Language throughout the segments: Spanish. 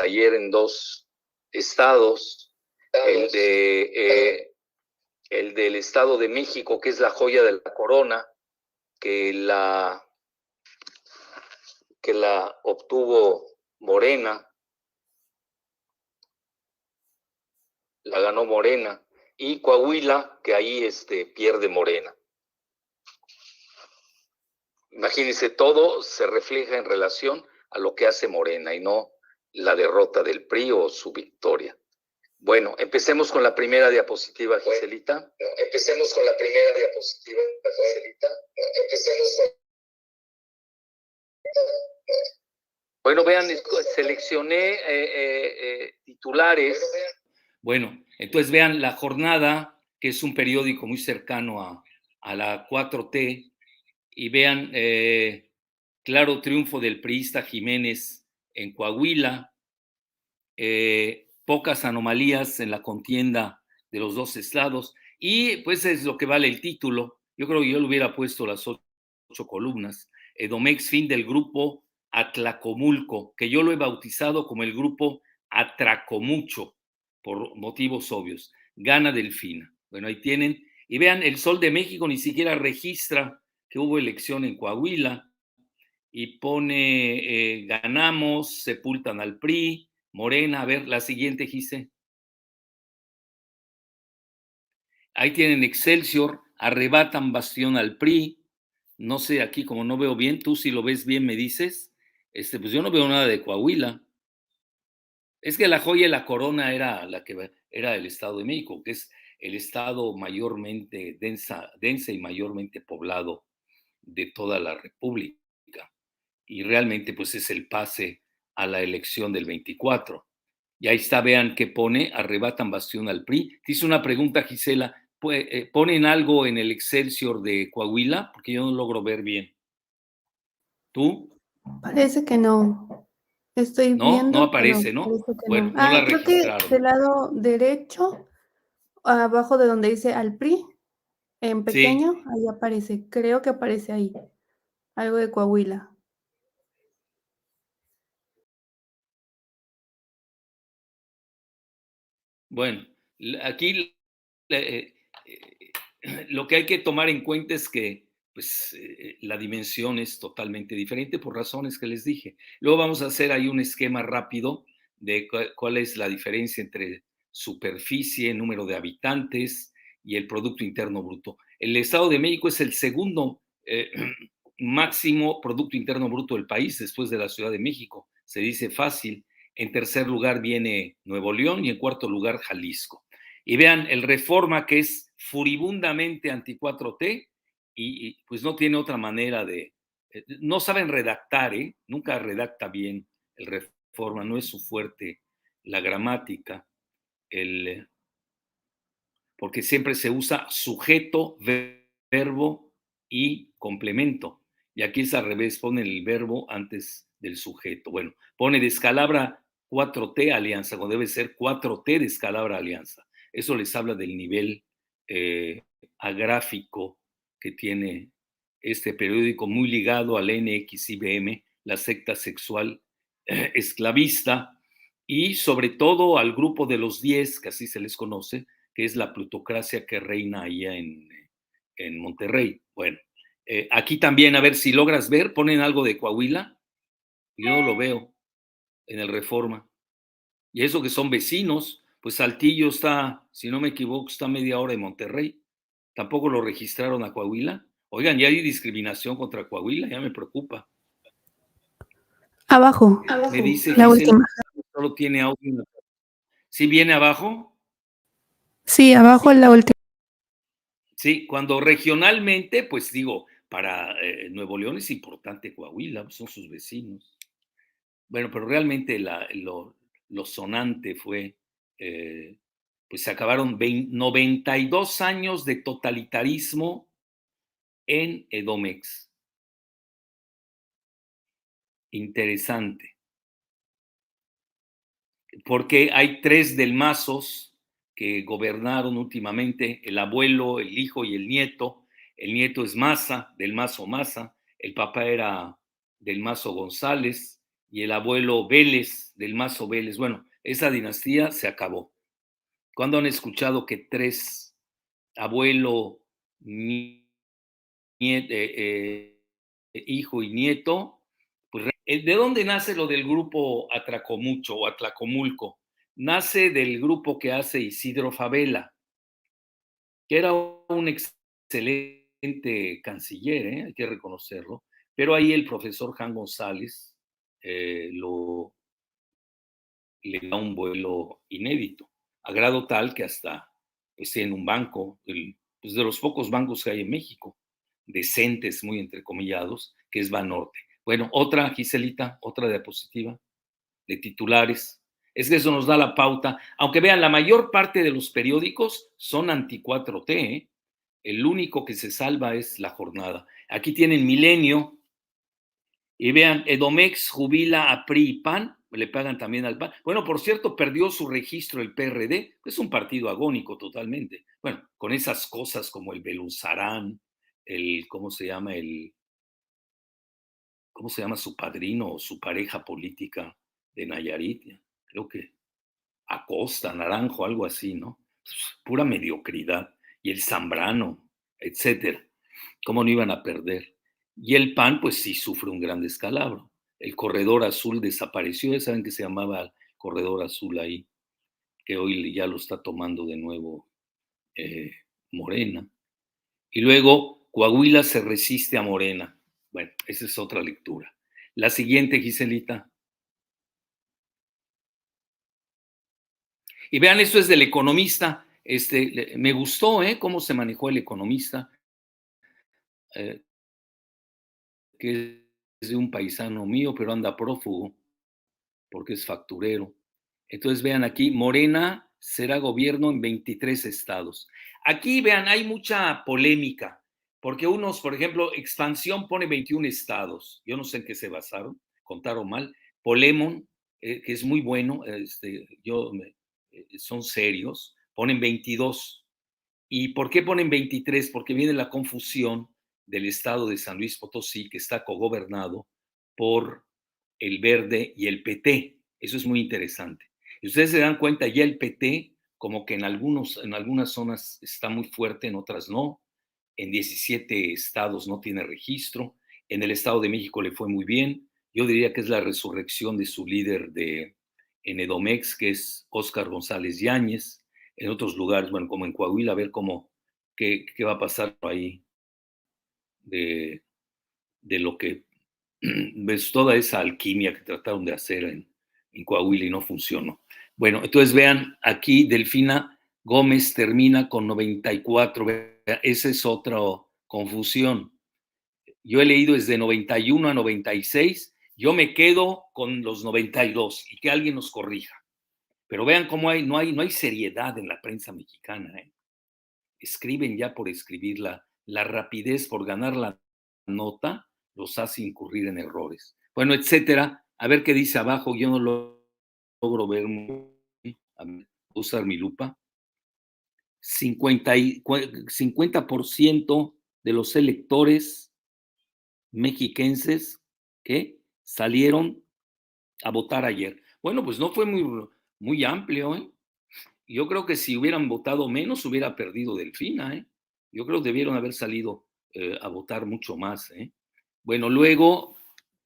ayer en dos estados, el de eh, el del Estado de México, que es la joya de la corona, que la que la obtuvo Morena, la ganó Morena, y Coahuila, que ahí este, pierde Morena. Imagínense, todo se refleja en relación a lo que hace Morena y no la derrota del PRI o su victoria. Bueno, empecemos con la primera diapositiva, Giselita. empecemos con la primera diapositiva, Giselita. Empecemos con... Bueno, vean, seleccioné eh, eh, eh, titulares. Bueno, entonces vean La Jornada, que es un periódico muy cercano a, a la 4T, y vean Claro Triunfo del priista Jiménez en Coahuila, pocas anomalías en la contienda de los dos estados, y pues es lo que vale el título. Yo creo que yo le hubiera puesto las ocho, columnas. Edomex, fin del grupo Atlacomulco, que yo lo he bautizado como el grupo Atracomucho, por motivos obvios. Gana Delfina. Bueno, ahí tienen. Y vean, el Sol de México ni siquiera registra que hubo elección en Coahuila y pone eh, ganamos, sepultan al PRI, Morena. A ver, la siguiente, Gise. Ahí tienen Excelsior, arrebatan bastión al PRI. No sé, aquí como no veo bien, tú si lo ves bien me dices. Este, pues yo no veo nada de Coahuila. Es que la joya y la corona era la que era el Estado de México, que es el estado mayormente densa, densa y mayormente poblado de toda la República. Y realmente pues es el pase a la elección del 24. Y ahí está, vean que pone, arrebatan bastión al PRI. Te hice una pregunta, Gisela, eh, ¿ponen algo en el Excelsior de Coahuila? Porque yo no logro ver bien. ¿Tú? Parece que no. Estoy no, viendo. No aparece, ¿no? Bueno, no. ah, creo que del lado derecho, abajo de donde dice al PRI, en pequeño, ahí aparece. Creo que aparece ahí. Algo de Coahuila. Bueno, aquí eh, lo que hay que tomar en cuenta es que pues, eh, la dimensión es totalmente diferente por razones que les dije. Luego vamos a hacer ahí un esquema rápido de cuál es la diferencia entre superficie, número de habitantes y el Producto Interno Bruto. El Estado de México es el segundo eh, máximo Producto Interno Bruto del país después de la Ciudad de México. Se dice fácil. En tercer lugar viene Nuevo León y en cuarto lugar Jalisco. Y vean, el Reforma, que es furibundamente anti-4T, y, pues no tiene otra manera de, eh, no saben redactar, ¿eh? nunca redacta bien el Reforma, no es su fuerte la gramática, el, porque siempre se usa sujeto, verbo y complemento. Y aquí es al revés, pone el verbo antes del sujeto. Bueno, pone descalabra 4T alianza, cuando debe ser 4T descalabra alianza. Eso les habla del nivel eh, agráfico que tiene este periódico muy ligado al NXIBM, la secta sexual eh, esclavista, y sobre todo al grupo de los 10, que así se les conoce, que es la plutocracia que reina allá en, en Monterrey. Bueno, eh, aquí también, a ver si logras ver, ponen algo de Coahuila. Yo no lo veo en el Reforma. Y eso que son vecinos, pues Saltillo está, si no me equivoco, está media hora de Monterrey. Tampoco lo registraron a Coahuila. Oigan, ya hay discriminación contra Coahuila, ya me preocupa. Abajo. Me dice la última. solo tiene audio. ¿Sí viene abajo? Sí, abajo es la última. Sí, cuando regionalmente, pues digo, para eh, Nuevo León es importante Coahuila, son sus vecinos. Bueno, pero realmente lo, sonante fue eh, pues se acabaron 92 años de totalitarismo en Edomex. Interesante. Porque hay tres delmazos que gobernaron últimamente, el abuelo, el hijo y el nieto. El nieto es Maza, del Mazo Maza, el papá era del Mazo González y el abuelo Vélez, del Mazo Vélez. Bueno, esa dinastía se acabó. ¿Cuándo han escuchado que tres, abuelo, nieto, eh, eh, hijo y nieto, pues, ¿de dónde nace lo del grupo Atracomucho o Atlacomulco? Nace del grupo que hace Isidro Favela, que era un excelente canciller, ¿eh? hay que reconocerlo, pero ahí el profesor Juan González lo, le da un vuelo inédito a grado tal que hasta pues, en un banco, pues, de los pocos bancos que hay en México, decentes, muy entrecomillados, que es Banorte. Bueno, otra, Giselita, otra diapositiva de titulares. Es que eso nos da la pauta. Aunque vean, la mayor parte de los periódicos son anti-4T. ¿eh? El único que se salva es la jornada. Aquí tienen Milenio. Y vean, Edomex jubila a PRI y PAN le pagan también al PAN. Bueno, por cierto, perdió su registro el PRD, es un partido agónico totalmente. Bueno, con esas cosas como el Beluzarán, el, ¿cómo se llama? El, ¿cómo se llama su padrino o su pareja política de Nayarit? Creo que Acosta, Naranjo, algo así, ¿no? Pura mediocridad. Y el Zambrano, etcétera. ¿Cómo no iban a perder? Y el PAN, pues sí sufre un gran descalabro el corredor azul desapareció, saben que se llamaba corredor azul ahí, que hoy ya lo está tomando de nuevo eh, Morena. Y luego Coahuila se resiste a Morena. Bueno, esa es otra lectura. La siguiente, Giselita. Y vean, esto es del economista. Este, me gustó ¿eh? cómo se manejó el economista, eh, que de un paisano mío, pero anda prófugo porque es facturero. Entonces vean aquí, Morena será gobierno en 23 estados. Aquí vean, hay mucha polémica, porque unos, por ejemplo, Expansión pone 21 estados. Yo no sé en qué se basaron, contaron mal. Polemon, eh, que es muy bueno, este, yo, eh, son serios, ponen 22. ¿Y por qué ponen 23? Porque viene la confusión del estado de San Luis Potosí, que está cogobernado por el Verde y el PT. Eso es muy interesante. Y ustedes se dan cuenta, ya el PT, como que en, algunos, en algunas zonas está muy fuerte, en otras no. En 17 estados no tiene registro. En el Estado de México le fue muy bien. Yo diría que es la resurrección de su líder de, en Edomex, que es Óscar González Yáñez. En otros lugares, bueno, como en Coahuila, a ver cómo, qué, qué va a pasar ahí de, lo que ves toda esa alquimia que trataron de hacer en, Coahuila y no funcionó. Bueno, entonces vean, aquí Delfina Gómez termina con 94, esa es otra confusión. Yo he leído desde 91 a 96, yo me quedo con los 92 y que alguien nos corrija. Pero vean cómo hay, no, hay, no hay seriedad en la prensa mexicana. ¿eh? Escriben ya por escribirla la rapidez por ganar la nota los hace incurrir en errores. Bueno, etcétera. A ver qué dice abajo. Yo no lo logro ver. Usar mi lupa. 50, 50% de los electores mexiquenses que salieron a votar ayer. Bueno, pues no fue muy, muy amplio. ¿eh? Yo creo que si hubieran votado menos, hubiera perdido Delfina. ¿eh? Yo creo que debieron haber salido eh, a votar mucho más. ¿eh? Bueno, luego,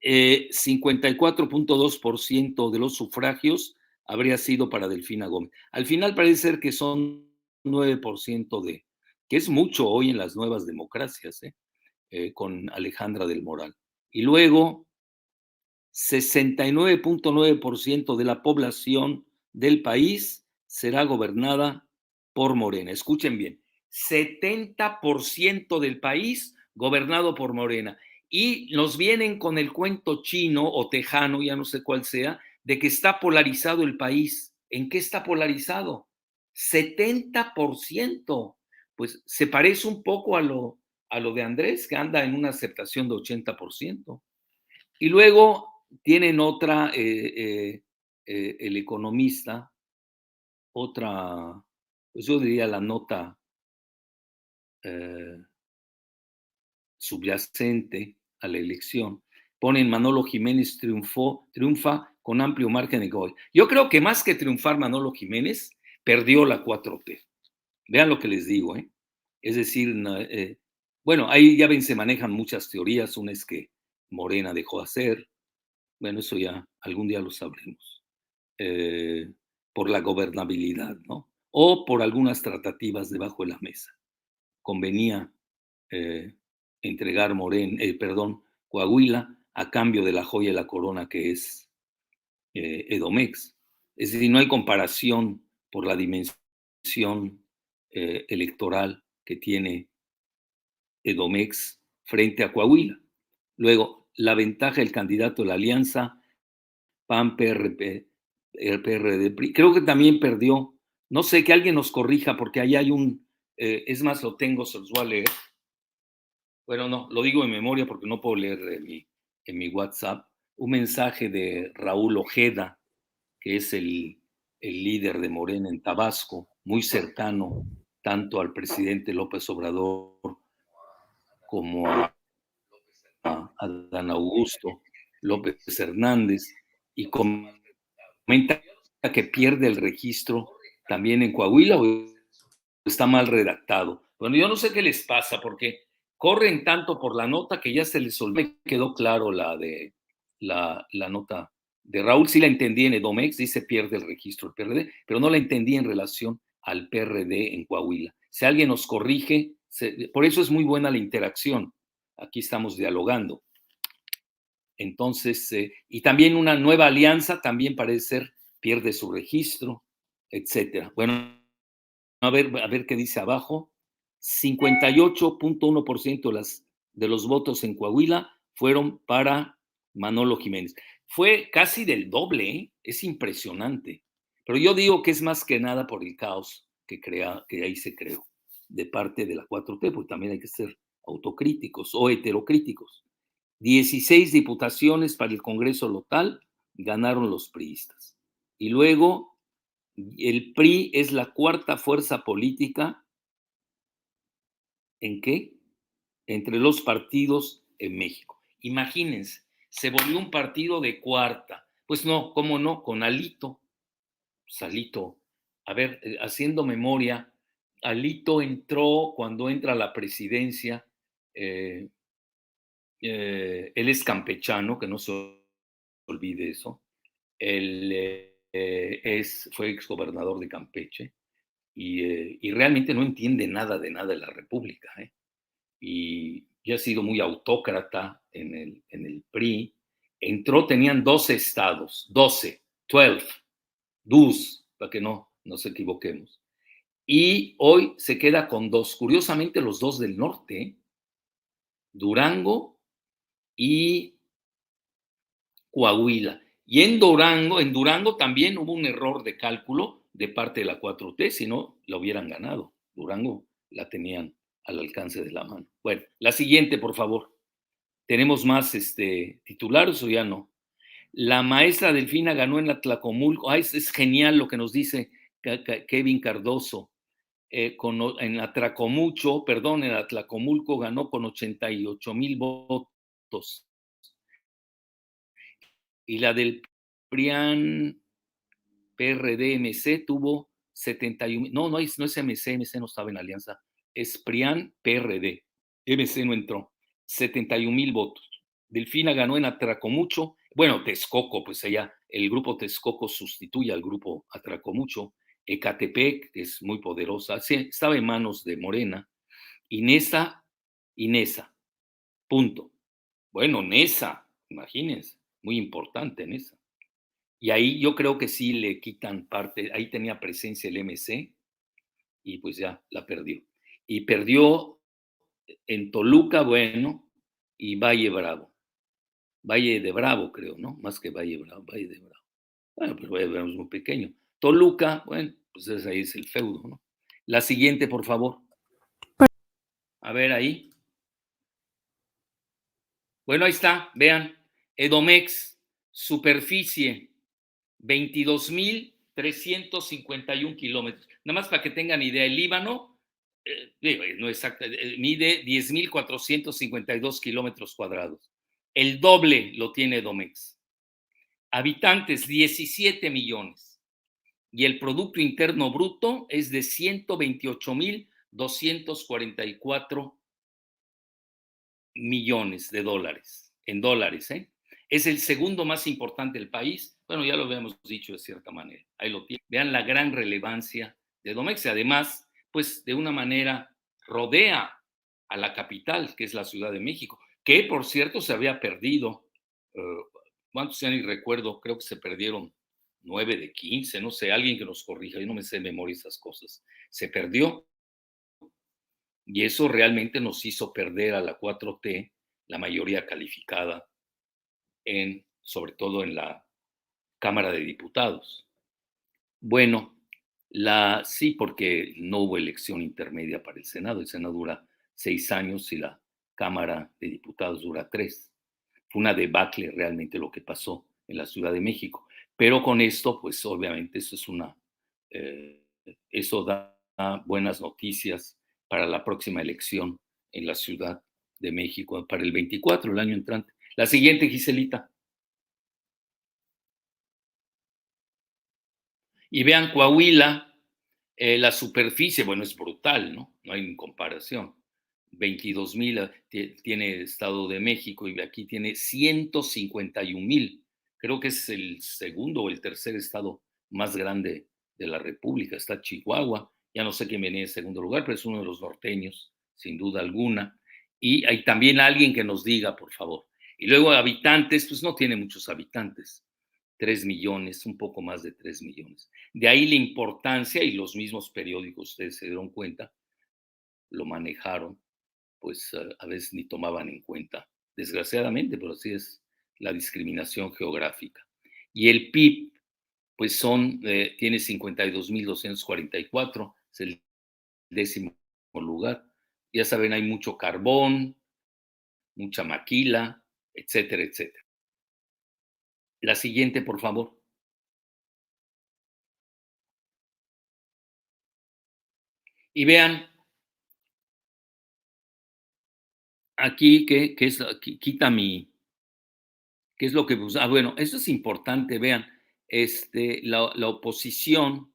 54.2% eh, de los sufragios habría sido para Delfina Gómez. Al final parece ser que son 9% de, que es mucho hoy en las nuevas democracias, con Alejandra del Moral. Y luego, 69.9% de la población del país será gobernada por Morena. Escuchen bien, 70% del país gobernado por Morena. Y nos vienen con el cuento chino o tejano, ya no sé cuál sea, de que está polarizado el país. ¿En qué está polarizado? 70%. Pues se parece un poco a lo, a lo de Andrés, que anda en una aceptación de 80%. Y luego tienen otra, eh, eh, eh, el economista, otra, pues yo diría la nota subyacente a la elección, ponen Manolo Jiménez triunfó, triunfa con amplio margen de gol. Yo creo que más que triunfar Manolo Jiménez, perdió la 4T. Vean lo que les digo, ¿eh? Es decir, eh, bueno, ahí ya ven, se manejan muchas teorías. Una es que Morena dejó de hacer. Bueno, eso ya algún día lo sabremos. Eh, por la gobernabilidad, ¿no? O por algunas tratativas debajo de la mesa. Convenía eh, entregar Morena, perdón, Coahuila a cambio de la joya de la corona que es Edomex. Es decir, no hay comparación por la dimensión eh, electoral que tiene Edomex frente a Coahuila. Luego, la ventaja del candidato de la alianza, PAN, PRP, el PRD, creo que también perdió. No sé, que alguien nos corrija porque ahí hay un, eh, es más, lo tengo, se los voy a leer. Bueno, no, lo digo en memoria porque no puedo leer en mi, en mi WhatsApp. Un mensaje de Raúl Ojeda, que es el el líder de Morena en Tabasco, muy cercano tanto al presidente López Obrador como a, Dan Augusto López Hernández, y comenta que pierde el registro también en Coahuila está mal redactado. Bueno, yo no sé qué les pasa porque corren tanto por la nota que ya se les olvidó. Me quedó claro la de la, la nota de Raúl sí la entendí en Edomex, dice pierde el registro del PRD, pero no la entendí en relación al PRD en Coahuila. Si alguien nos corrige, por eso es muy buena la interacción. Aquí estamos dialogando. Entonces, eh, y también una nueva alianza también parece ser pierde su registro, etcétera. Bueno, a ver, a ver qué dice abajo. 58.1% de, de los votos en Coahuila fueron para Manolo Jiménez fue casi del doble, ¿eh? es impresionante. Pero yo digo que es más que nada por el caos que, crea, que ahí se creó de parte de la 4T, porque también hay que ser autocríticos o heterocríticos. 16 diputaciones para el Congreso local ganaron los priistas. Y luego el PRI es la cuarta fuerza política en qué? Entre los partidos en México. Imagínense, se volvió un partido de cuarta. Pues no, ¿cómo no? Con Alito. Pues Alito, a ver, eh, haciendo memoria, Alito entró cuando entra la presidencia, eh, eh, él es campechano, que no se olvide eso, él es, fue exgobernador de Campeche y, y, realmente no entiende nada de nada de la República. Y, y ha sido muy autócrata en el, en el PRI. Entró, tenían 12 estados, 12, 12, 12, para que no nos equivoquemos. Y hoy se queda con dos, curiosamente los dos del norte, Durango y Coahuila. Y en Durango, en Durango también hubo un error de cálculo de parte de la 4T, si no, lo hubieran ganado. Durango la tenían al alcance de la mano. Bueno, la siguiente, por favor. ¿Tenemos más este, titulares o ya no? La maestra Delfina ganó en la Tlacomulco. es, genial lo que nos dice Kevin Cardoso. Eh, con, en Atracomucho, perdón, en Atlacomulco ganó con 88 mil votos. Y la del PRIAN PRD-MC tuvo 71, no, no es, no es MC, MC no estaba en alianza, Esprian PRD. MC no entró. 71 mil votos. Delfina ganó en Atracomucho. Bueno, Texcoco, pues allá el grupo Texcoco sustituye al grupo Atracomucho. Ecatepec, es muy poderosa, estaba en manos de Morena. Y Nesa, y Nesa. Punto. Bueno, Nesa, imagínense, muy importante Nesa. Y ahí yo creo que sí le quitan parte, ahí tenía presencia el MC y pues ya la perdió y perdió en Toluca, bueno, y Valle Bravo. Valle de Bravo, creo, ¿no? Más que Valle Bravo, Valle de Bravo. Bueno, pues Valle de Bravo es muy pequeño. Toluca, bueno, pues ahí es el feudo, ¿no? La siguiente, por favor. A ver ahí. Bueno, ahí está, vean. Edomex, superficie, 22.351 kilómetros. Nada más para que tengan idea, el Líbano, eh, no exacto, eh, mide 10.452 kilómetros cuadrados. El doble lo tiene Edomex. Habitantes, 17 millones. Y el Producto Interno Bruto es de 128.244 millones de dólares, en dólares, ¿eh? Es el segundo más importante del país. Bueno, ya lo habíamos dicho de cierta manera. Ahí lo. Vean la gran relevancia de Domex. Además, pues de una manera rodea a la capital, que es la Ciudad de México, que por cierto se había perdido. Uh, ¿Cuántos años? Y recuerdo, creo que se perdieron nueve de quince, no sé, alguien que nos corrija, yo no me sé de memoria esas cosas. Se perdió. Y eso realmente nos hizo perder a la 4T la mayoría calificada en, sobre todo en la Cámara de Diputados. Bueno, la, sí, porque no hubo elección intermedia para el Senado. El Senado dura seis años y la Cámara de Diputados dura tres. Fue una debacle realmente lo que pasó en la Ciudad de México. Pero con esto, pues obviamente eso es una, eh, eso da buenas noticias para la próxima elección en la Ciudad de México, para el 24, el año entrante. La siguiente, Giselita. Y vean Coahuila, eh, la superficie, bueno, es brutal, ¿no? No hay comparación. 22 mil ah, tiene Estado de México y aquí tiene 151 mil. Creo que es el segundo o el tercer estado más grande de la República. Está Chihuahua, ya no sé quién viene en segundo lugar, pero es uno de los norteños, sin duda alguna. Y hay también alguien que nos diga, por favor, y luego habitantes, pues no tiene muchos habitantes, 3 millones, un poco más de 3 millones. De ahí la importancia y los mismos periódicos, ustedes se dieron cuenta, lo manejaron, pues a veces ni tomaban en cuenta, desgraciadamente, pero así es la discriminación geográfica. Y el PIB, pues son, eh, tiene 52.244, es el décimo lugar. Ya saben, hay mucho carbón, mucha maquila, etcétera, etcétera. La siguiente, por favor. Y vean, aquí que, es, quita mi, ¿qué es lo que, ah, bueno, eso es importante, vean, este, la, la oposición,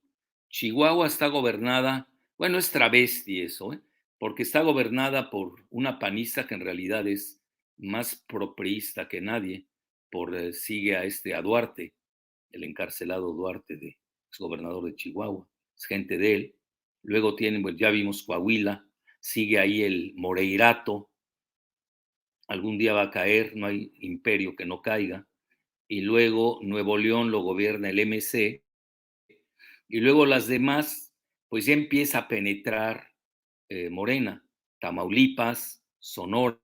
Chihuahua está gobernada, bueno, es travesti eso, ¿eh? porque está gobernada por una panista que en realidad es más propriista que nadie, por eh, sigue a este a Duarte, el encarcelado Duarte de gobernador de Chihuahua, es gente de él. Luego tienen, pues ya vimos Coahuila, sigue ahí el Moreirato, algún día va a caer, no hay imperio que no caiga. Y luego Nuevo León lo gobierna el MC. Y luego las demás, pues ya empieza a penetrar eh, Morena, Tamaulipas, Sonora,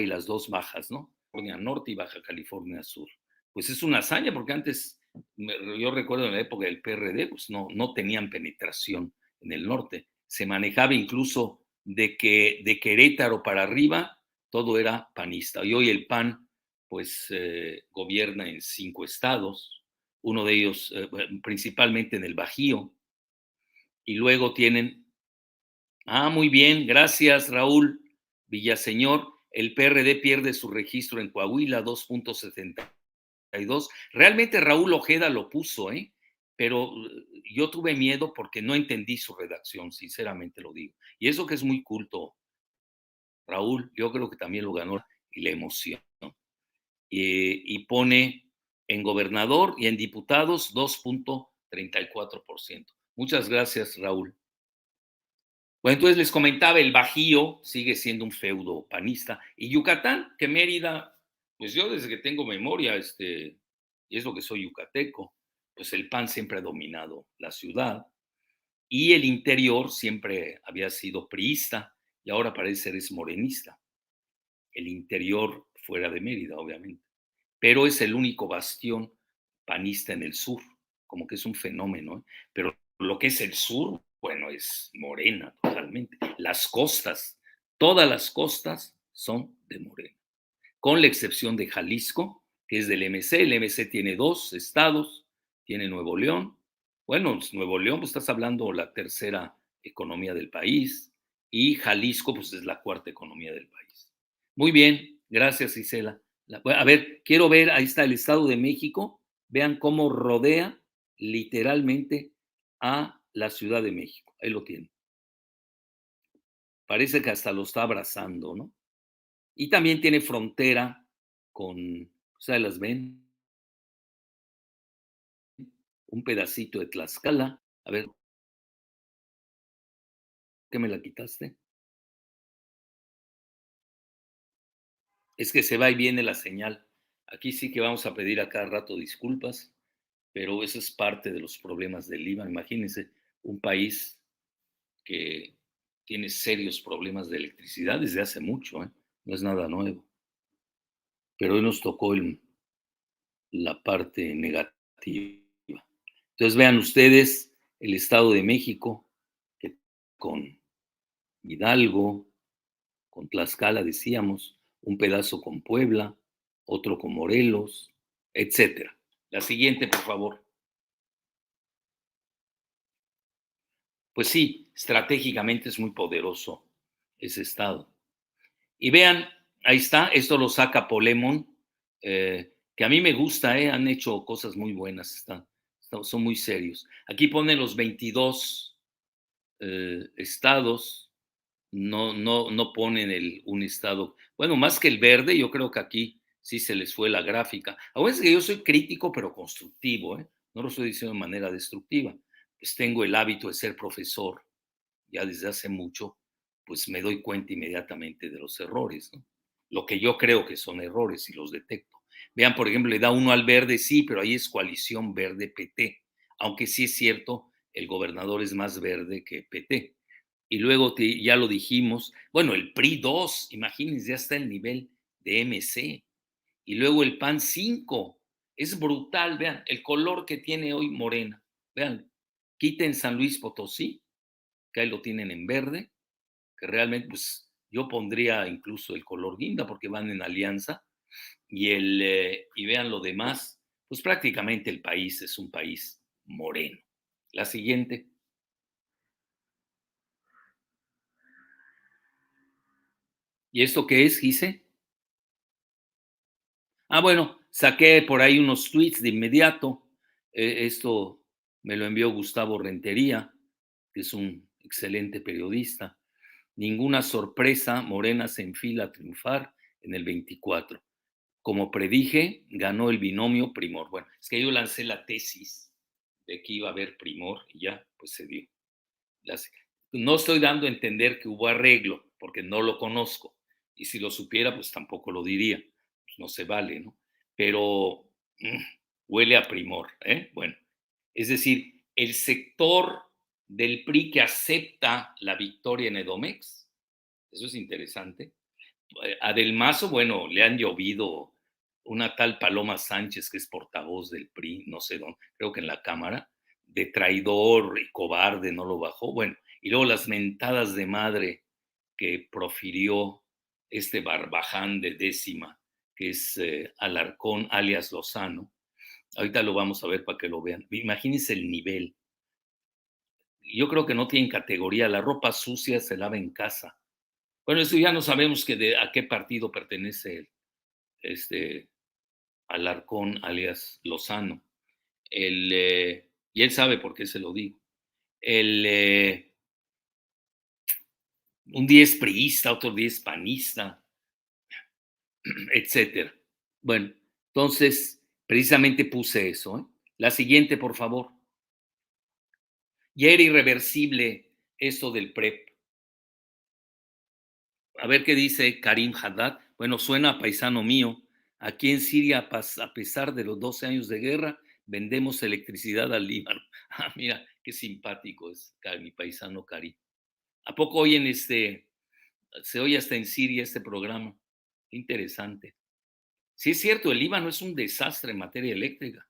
y las dos bajas, ¿no? California Norte y Baja California Sur. Pues es una hazaña porque antes, yo recuerdo en la época del PRD, pues no, no tenían penetración en el norte. Se manejaba incluso de que de Querétaro para arriba todo era panista. Y hoy el PAN pues eh, gobierna en cinco estados, uno de ellos eh, principalmente en el Bajío. Y luego tienen, ah, muy bien, gracias Raúl Villaseñor, el PRD pierde su registro en Coahuila, 2.72. Realmente Raúl Ojeda lo puso, ¿eh? pero eh, yo tuve miedo porque no entendí su redacción, sinceramente lo digo. Y eso que es muy culto, Raúl, yo creo que también lo ganó y la emoción. y pone en gobernador y en diputados 2.34%. Muchas gracias, Raúl. Entonces les comentaba, el Bajío sigue siendo un feudo panista. Y Yucatán, que Mérida, pues yo desde que tengo memoria, este, y es lo que soy yucateco, pues el PAN siempre ha dominado la ciudad. Y el interior siempre había sido priista y ahora parece ser es morenista. El interior fuera de Mérida, obviamente. Pero es el único bastión panista en el sur, como que es un fenómeno. ¿eh? Pero lo que es el sur, bueno, es morena totalmente. Las costas, todas las costas son de morena, con la excepción de Jalisco, que es del MC. El MC tiene dos estados, tiene Nuevo León. Bueno, Nuevo León, pues estás hablando la tercera economía del país y Jalisco, pues es la cuarta economía del país. Muy bien, gracias Isela. A ver, quiero ver, ahí está el Estado de México. Vean cómo rodea literalmente a la Ciudad de México. Ahí lo tiene. Parece que hasta lo está abrazando, ¿no? Y también tiene frontera con, sea, las ven, un pedacito de Tlaxcala. A ver, ¿qué me la quitaste? Es que se va y viene la señal. Aquí sí que vamos a pedir a cada rato disculpas, pero eso es parte de los problemas del IVA. Imagínense un país que tiene serios problemas de electricidad desde hace mucho, ¿eh? no es nada nuevo. Pero hoy nos tocó la parte negativa. Entonces vean ustedes el Estado de México, que con Hidalgo, con Tlaxcala decíamos, un pedazo con Puebla, otro con Morelos, etcétera. La siguiente, por favor. Pues sí, estratégicamente es muy poderoso ese estado. Y vean, ahí está, esto lo saca Polemon, eh, que a mí me gusta, eh, han hecho cosas muy buenas, son muy serios. Aquí pone los 22 eh, estados, no, no, no ponen el, un estado, bueno, más que el verde, yo creo que aquí sí se les fue la gráfica. A veces que yo soy crítico, pero constructivo, ¿eh? no lo estoy diciendo de manera destructiva. Pues tengo el hábito de ser profesor ya desde hace mucho, pues me doy cuenta inmediatamente de los errores, ¿no? lo que yo creo que son errores y los detecto. Vean, por ejemplo, le da uno al verde, sí, pero ahí es coalición verde-PT, aunque sí es cierto, el gobernador es más verde que PT. Y luego ya lo dijimos, bueno, el PRI 2, imagínense, ya está el nivel de MC. Y luego el PAN 5, es brutal, vean, el color que tiene hoy Morena. Vean, quiten San Luis Potosí, que ahí lo tienen en verde, que realmente, pues yo pondría incluso el color guinda porque van en alianza. Y, el, eh, y vean lo demás, pues prácticamente el país es un país moreno. La siguiente. ¿Y esto qué es, Gise? Ah, bueno, saqué por ahí unos tweets de inmediato. Eh, esto me lo envió Gustavo Rentería, que es un excelente periodista. Ninguna sorpresa, Morena se enfila a triunfar en el 24. Como predije, ganó el binomio Primor. Bueno, es que yo lancé la tesis de que iba a haber Primor y ya, pues se dio. no estoy dando a entender que hubo arreglo, porque no lo conozco y si lo supiera, pues tampoco lo diría. Pues no se vale, ¿no? Pero mm, huele a primor, ¿eh? Bueno, es decir, el sector del PRI que acepta la victoria en Edomex, eso es interesante. Eh, a Del Mazo, bueno, le han llovido una tal Paloma Sánchez, que es portavoz del PRI, no sé dónde, creo que en la Cámara, de traidor y cobarde, no lo bajó. Bueno, y luego las mentadas de madre que profirió este barbaján de décima, que es eh, Alarcón alias Lozano. Ahorita lo vamos a ver para que lo vean. Imagínense el nivel. Yo creo que no tienen categoría. La ropa sucia se lava en casa. Bueno, eso ya no sabemos que a qué partido pertenece este Alarcón alias Lozano. Eh, y él sabe por qué se lo digo. El, eh, un día es priista, otro día es panista, etcétera. Bueno, entonces, precisamente puse eso. ¿eh? La siguiente, por favor. Ya era irreversible esto del PREP. A ver qué dice Karim Haddad. Bueno, suena paisano mío. Aquí en Siria, a pesar de los 12 años de guerra, vendemos electricidad al Líbano. Ah, mira, qué simpático es mi paisano Karim. ¿A poco hoy en este, se oye hasta en Siria este programa? Interesante. Sí es cierto, el Líbano es un desastre en materia eléctrica.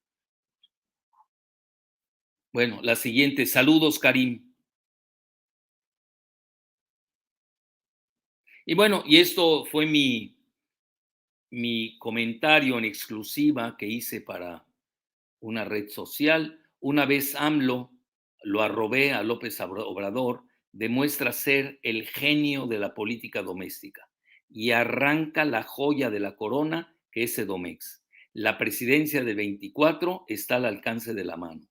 Bueno, la siguiente. Saludos, Karim. Y bueno, y esto fue mi, mi comentario en exclusiva que hice para una red social. Una vez AMLO lo arrobé a López Obrador, demuestra ser el genio de la política doméstica y arranca la joya de la corona que es Edomex. La presidencia de 24 está al alcance de la mano.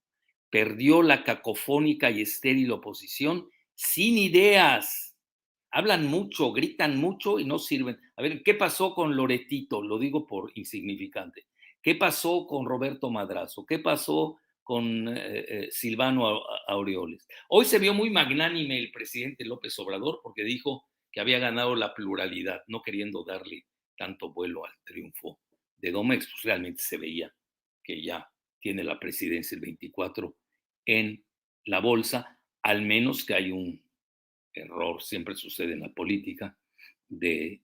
Perdió la cacofónica y estéril oposición sin ideas hablan mucho, gritan mucho y no sirven. A ver, ¿qué pasó con Loretito? Lo digo por insignificante. ¿Qué pasó con Roberto Madrazo? ¿Qué pasó con eh, eh, Silvano Aureoles? Hoy se vio muy magnánime el presidente López Obrador porque dijo que había ganado la pluralidad, no queriendo darle tanto vuelo al triunfo de Domex, pues realmente se veía que ya tiene la presidencia el 24 en la bolsa, al menos que hay un error siempre sucede en la política, de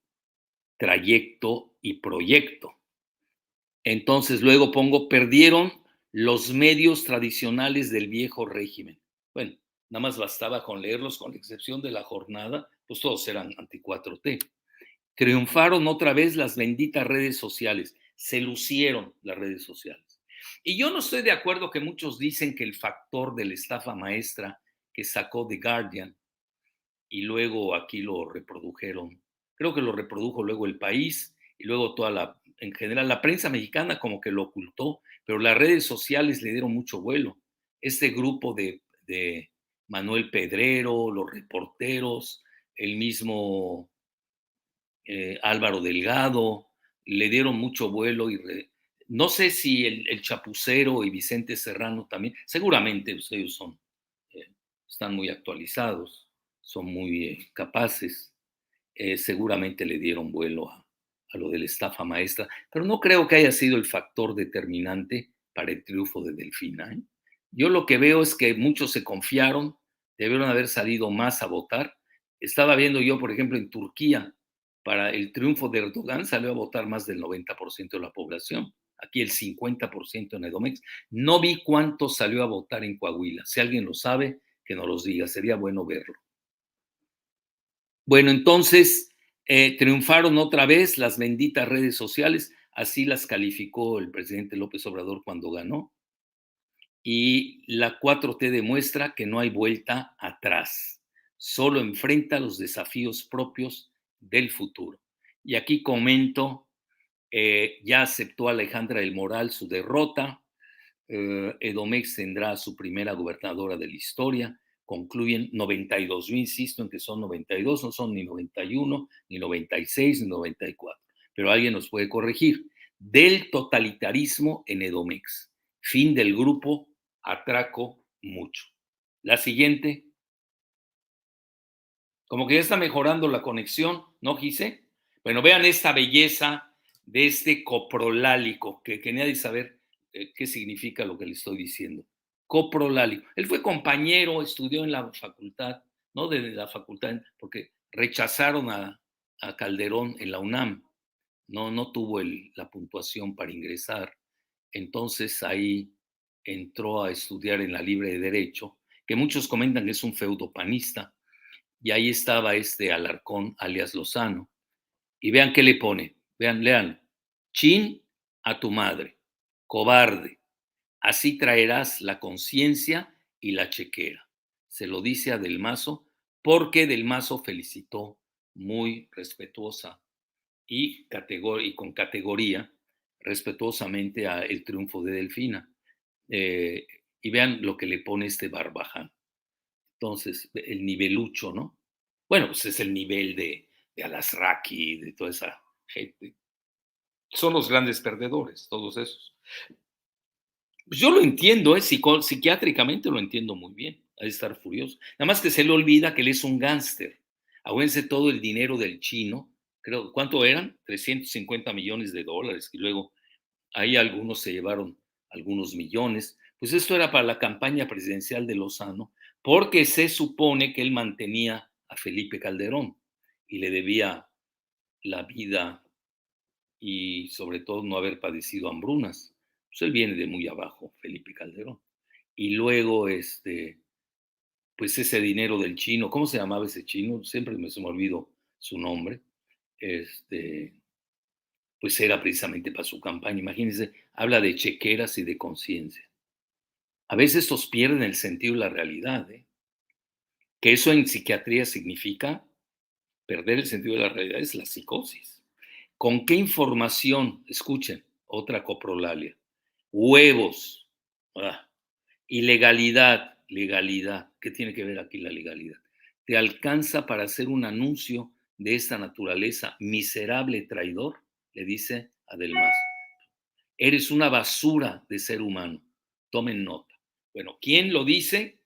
trayecto y proyecto. Entonces luego pongo, perdieron los medios tradicionales del viejo régimen. Bueno, nada más bastaba con leerlos, con la excepción de la jornada, pues todos eran anti-4T. Triunfaron otra vez las benditas redes sociales, se lucieron las redes sociales. Y yo no estoy de acuerdo que muchos dicen que el factor de la estafa maestra que sacó The Guardian y luego aquí lo reprodujeron. Creo que lo reprodujo luego el país y luego toda la, en general, la prensa mexicana como que lo ocultó, pero las redes sociales le dieron mucho vuelo. Este grupo de, Manuel Pedrero, los reporteros, el mismo eh, Álvaro Delgado, le dieron mucho vuelo y no sé si el, Chapucero y Vicente Serrano también, seguramente ellos son, eh, están muy actualizados son muy eh, capaces, eh, seguramente le dieron vuelo a, lo de la estafa maestra, pero no creo que haya sido el factor determinante para el triunfo de Delfina. ¿eh? Yo lo que veo es que muchos se confiaron, debieron haber salido más a votar. Estaba viendo yo, por ejemplo, en Turquía, para el triunfo de Erdogan salió a votar más del 90% de la población. Aquí el 50% en Edomex. No vi cuánto salió a votar en Coahuila. Si alguien lo sabe, que nos los diga. Sería bueno verlo. Bueno, entonces eh, triunfaron otra vez las benditas redes sociales, así las calificó el presidente López Obrador cuando ganó. Y la 4T demuestra que no hay vuelta atrás, solo enfrenta los desafíos propios del futuro. Y aquí comento, eh, ya aceptó Alejandra del Moral su derrota, eh, Edomex tendrá su primera gobernadora de la historia, concluyen 92. Yo insisto en que son 92, no son ni 91, ni 96, ni 94. Pero alguien nos puede corregir. Del totalitarismo en Edomex. Fin del grupo, atraco mucho. La siguiente. Como que ya está mejorando la conexión, ¿no, Gise? Bueno, vean esta belleza de este coprolálico, que, que nadie saber eh, qué significa lo que le estoy diciendo coprolalio. Él fue compañero, estudió en la facultad, no de la facultad, porque rechazaron a, Calderón en la UNAM, no, no tuvo la puntuación para ingresar. Entonces ahí entró a estudiar en la Libre de Derecho, que muchos comentan que es un feudopanista, y ahí estaba este Alarcón, alias Lozano. Y vean qué le pone, vean, lean, chin a tu madre, cobarde, Así traerás la conciencia y la chequera. Se lo dice a Del Mazo porque Del Mazo felicitó muy respetuosa y, con categoría respetuosamente a el triunfo de Delfina. Eh, y vean lo que le pone este Barbaján. Entonces, el nivelucho, ¿no? Bueno, pues es el nivel de, de Alasraki, de toda esa gente. Son los grandes perdedores, todos esos. Pues yo lo entiendo, ¿eh? psiquiátricamente lo entiendo muy bien, ha de estar furioso. Nada más que se le olvida que él es un gángster. Aguénse todo el dinero del chino, creo, ¿cuánto eran? 350 millones de dólares, y luego ahí algunos se llevaron algunos millones. Pues esto era para la campaña presidencial de Lozano, porque se supone que él mantenía a Felipe Calderón y le debía la vida y sobre todo no haber padecido hambrunas. Pues él viene de muy abajo, Felipe Calderón. y luego este, pues ese dinero del chino, ¿cómo se llamaba ese chino? Siempre me, se me olvidó su nombre, este, pues era precisamente para su campaña. Imagínense, habla de chequeras y de conciencia. A veces estos pierden el sentido de la realidad, ¿eh? que eso en psiquiatría significa perder el sentido de la realidad, es la psicosis. ¿Con qué información? Escuchen, otra coprolalia. Huevos. Ah, ilegalidad, legalidad. ¿Qué tiene que ver aquí la legalidad? Te alcanza para hacer un anuncio de esta naturaleza, miserable traidor, le dice Adelmas. Eres una basura de ser humano. Tomen nota. Bueno, ¿quién lo dice?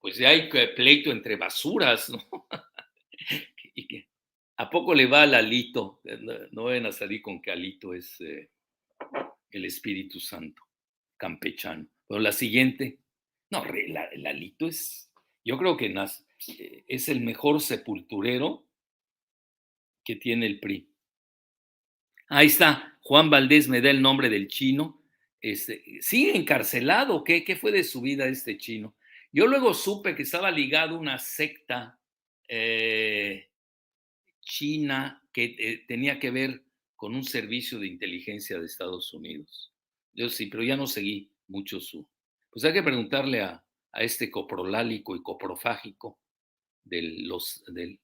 Pues ya hay pleito entre basuras, ¿no? ¿A poco le va al alito? No vayan a salir con que alito es eh, el Espíritu Santo, campechano. Pero la siguiente, no, el alito es, yo creo que eh, es el mejor sepulturero que tiene el PRI. Ahí está, Juan Valdés me da el nombre del chino. Este, ¿Sigue encarcelado? ¿Qué, ¿Qué fue de su vida este chino? Yo luego supe que estaba ligado a una secta eh, china que eh, tenía que ver con un servicio de inteligencia de Estados Unidos. Yo sí, pero ya no seguí mucho su. Pues hay que preguntarle a, este coprolálico y coprofágico del, los, del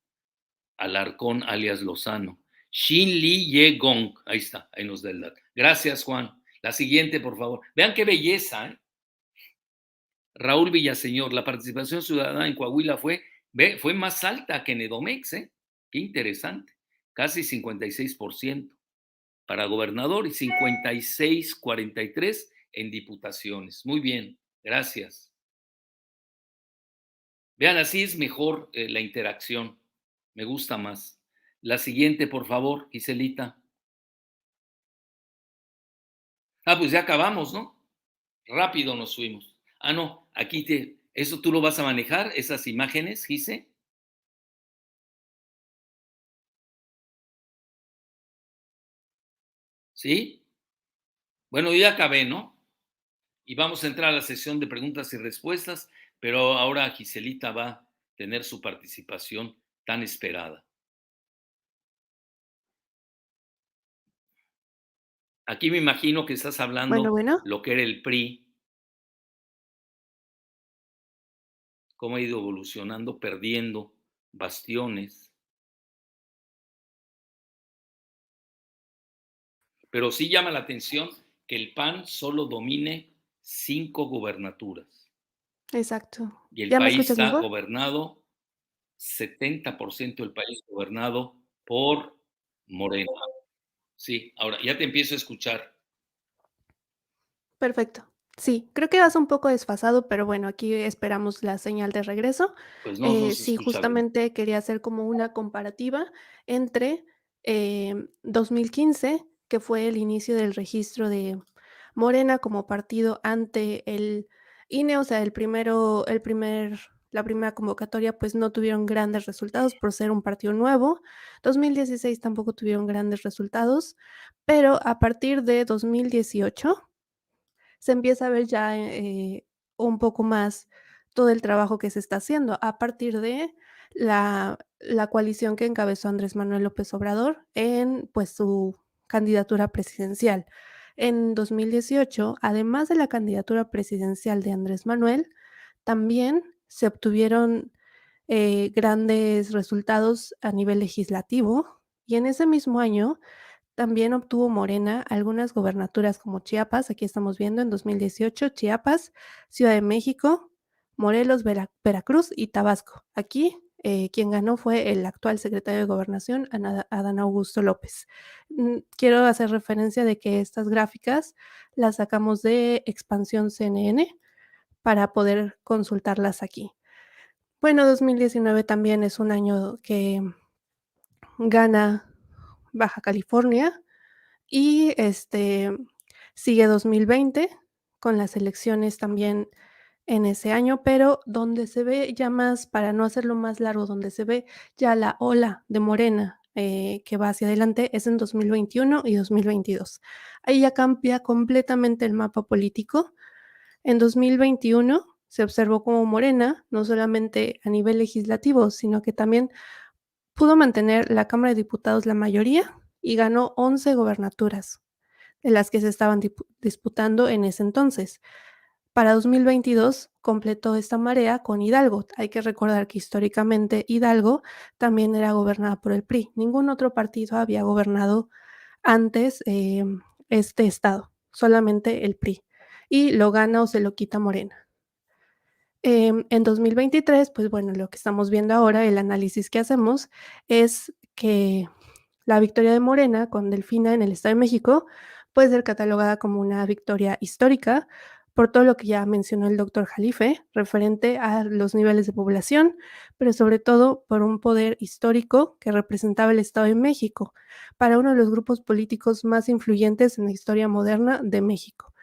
Alarcón alias Lozano. Xin Li Ye Gong. Ahí está, ahí nos da el dato. Gracias, Juan. La siguiente, por favor. Vean qué belleza, ¿eh? Raúl Villaseñor, la participación ciudadana en Coahuila fue, fue más alta que en Edomex, ¿eh? Qué interesante. Casi 56% para gobernador y 56-43 en diputaciones. Muy bien, gracias. Vean, así es mejor eh, la interacción. Me gusta más. La siguiente, por favor, Giselita. Ah, pues ya acabamos, ¿no? Rápido nos fuimos. Ah, no, aquí te, ¿eso tú lo vas a manejar, esas imágenes, Gise? ¿Sí? Bueno, ya acabé, ¿no? Y vamos a entrar a la sesión de preguntas y respuestas, pero ahora Giselita va a tener su participación tan esperada. Aquí me imagino que estás hablando bueno, lo que era el PRI, cómo ha ido evolucionando, perdiendo bastiones. Pero sí llama la atención que el PAN solo domine cinco gubernaturas. Exacto. Y el país está gobernado, 70% del país gobernado por Morena. Sí, ahora ya te empiezo a escuchar. Perfecto. Sí, creo que vas un poco desfasado, pero bueno, aquí esperamos la señal de regreso. Pues no, no eh, sí, justamente quería hacer como una comparativa entre 2015, em, que fue el inicio del registro de Morena como partido ante el INE, o sea, el primero, el primer la primera convocatoria pues no tuvieron grandes resultados por ser un partido nuevo. 2016 tampoco tuvieron grandes resultados, pero a partir de 2018 se empieza a ver ya eh, un poco más todo el trabajo que se está haciendo a partir de la, la, coalición que encabezó Andrés Manuel López Obrador en pues su candidatura presidencial. En 2018, además de la candidatura presidencial de Andrés Manuel, también se obtuvieron eh, grandes resultados a nivel legislativo y en ese mismo año también obtuvo Morena algunas gobernaturas como Chiapas, aquí estamos viendo en 2018, Chiapas, Ciudad de México, Morelos, Veracruz y Tabasco. Aquí eh, quien ganó fue el actual secretario de Gobernación, Adán Augusto López. Mm, quiero hacer referencia de que estas gráficas las sacamos de Expansión CNN para poder consultarlas aquí. Bueno, 2019 también es un año que gana Baja California y este sigue 2020 con las elecciones también en ese año, pero donde se ve ya más, para no hacerlo más largo, donde se ve ya la ola de Morena eh, que va hacia adelante es en 2021 y 2022. Ahí ya cambia completamente el mapa político En 2021 se observó como Morena, no solamente a nivel legislativo, sino que también pudo mantener la Cámara de Diputados la mayoría y ganó 11 gobernaturas, de las que se estaban disputando en ese entonces. Para 2022 completó esta marea con Hidalgo. Hay que recordar que históricamente Hidalgo también era gobernada por el PRI. Ningún otro partido había gobernado antes eh, este estado, solamente el PRI. Y lo gana o se lo quita Morena. Em, en 2023, pues bueno, lo que estamos viendo ahora, el análisis que hacemos es que la victoria de Morena con Delfina en el Estado de México puede ser catalogada como una victoria histórica por todo lo que ya mencionó el doctor Jalife referente a los niveles de población, pero sobre todo por un poder histórico que representaba el Estado de México para uno de los grupos políticos más influyentes en la historia moderna de México,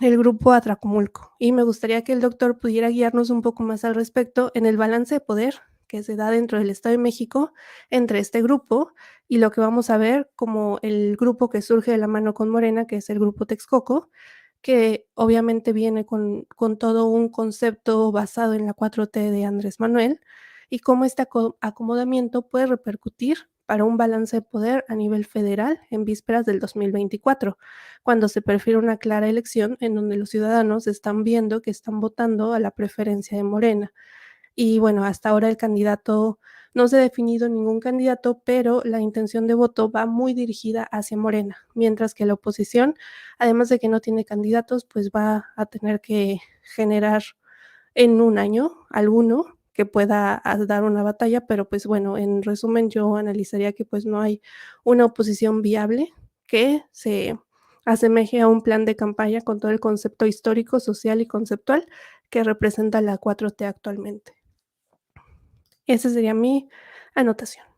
el grupo Atracomulco. Y me gustaría que el doctor pudiera guiarnos un poco más al respecto en el balance de poder que se da dentro del Estado de México entre este grupo y lo que vamos a ver como el grupo que surge de la mano con Morena, que es el grupo Texcoco, que obviamente viene con, todo un concepto basado en la 4T de Andrés Manuel y cómo este acomodamiento puede repercutir para un balance de poder a nivel federal en vísperas del 2024, cuando se prefiere una clara elección en donde los ciudadanos están viendo que están votando a la preferencia de Morena. Y bueno, hasta ahora el candidato no se ha definido ningún candidato, pero la intención de voto va muy dirigida hacia Morena, mientras que la oposición, además de que no tiene candidatos, pues va a tener que generar en un año alguno que pueda dar una batalla, pero pues bueno, en resumen yo analizaría que pues no hay una oposición viable que se asemeje a un plan de campaña con todo el concepto histórico, social y conceptual que representa la 4T actualmente. Esa sería mi anotación.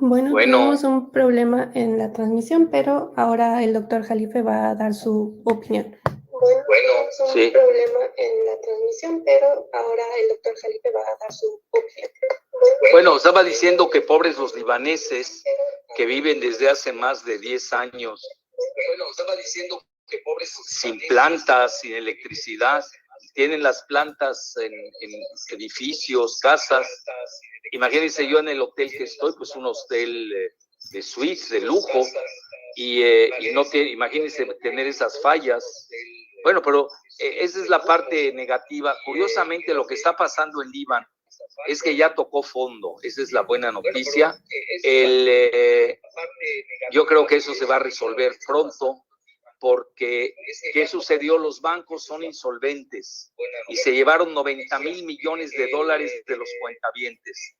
Bueno, tenemos un problema en la transmisión, pero ahora el doctor Jalife va a dar su opinión. Bueno, tenemos un problema en la transmisión, pero ahora el doctor Jalife va a dar su opinión. Bueno, estaba diciendo que pobres los libaneses que viven desde hace más de 10 años. Bueno, estaba diciendo sin plantas, sin electricidad, tienen las plantas en, edificios, casas. Imagínense yo en el hotel que estoy, pues un hotel eh, de suites, de lujo, y, eh, no tiene, imagínense tener esas fallas. Bueno, pero eh, esa es la parte negativa. Curiosamente, lo que está pasando en Líbano es que ya tocó fondo. Esa es la buena noticia. El, yo creo que eso se va a resolver pronto porque ¿qué sucedió? Los bancos son insolventes y se llevaron 90 mil millones de dólares de los cuentavientes.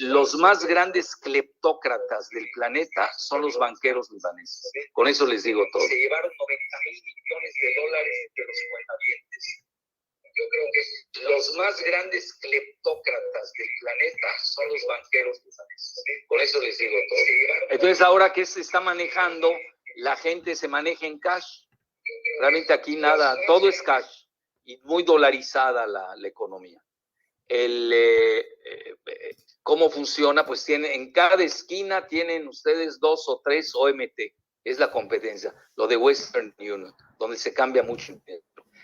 Los más grandes cleptócratas del planeta son los banqueros libaneses. Con eso les digo todo. Se llevaron 90 mil millones de dólares de los cuentavientes. Yo creo que los más grandes cleptócratas del planeta son los banqueros libaneses. Con eso les digo todo. Entonces, ahora que se está manejando la gente se maneja en cash. Realmente aquí nada, todo es cash y muy dolarizada la, economía. El, eh, eh, ¿Cómo funciona? Pues tiene, en cada esquina tienen ustedes dos o tres OMT, es la competencia, lo de Western Union, donde se cambia mucho.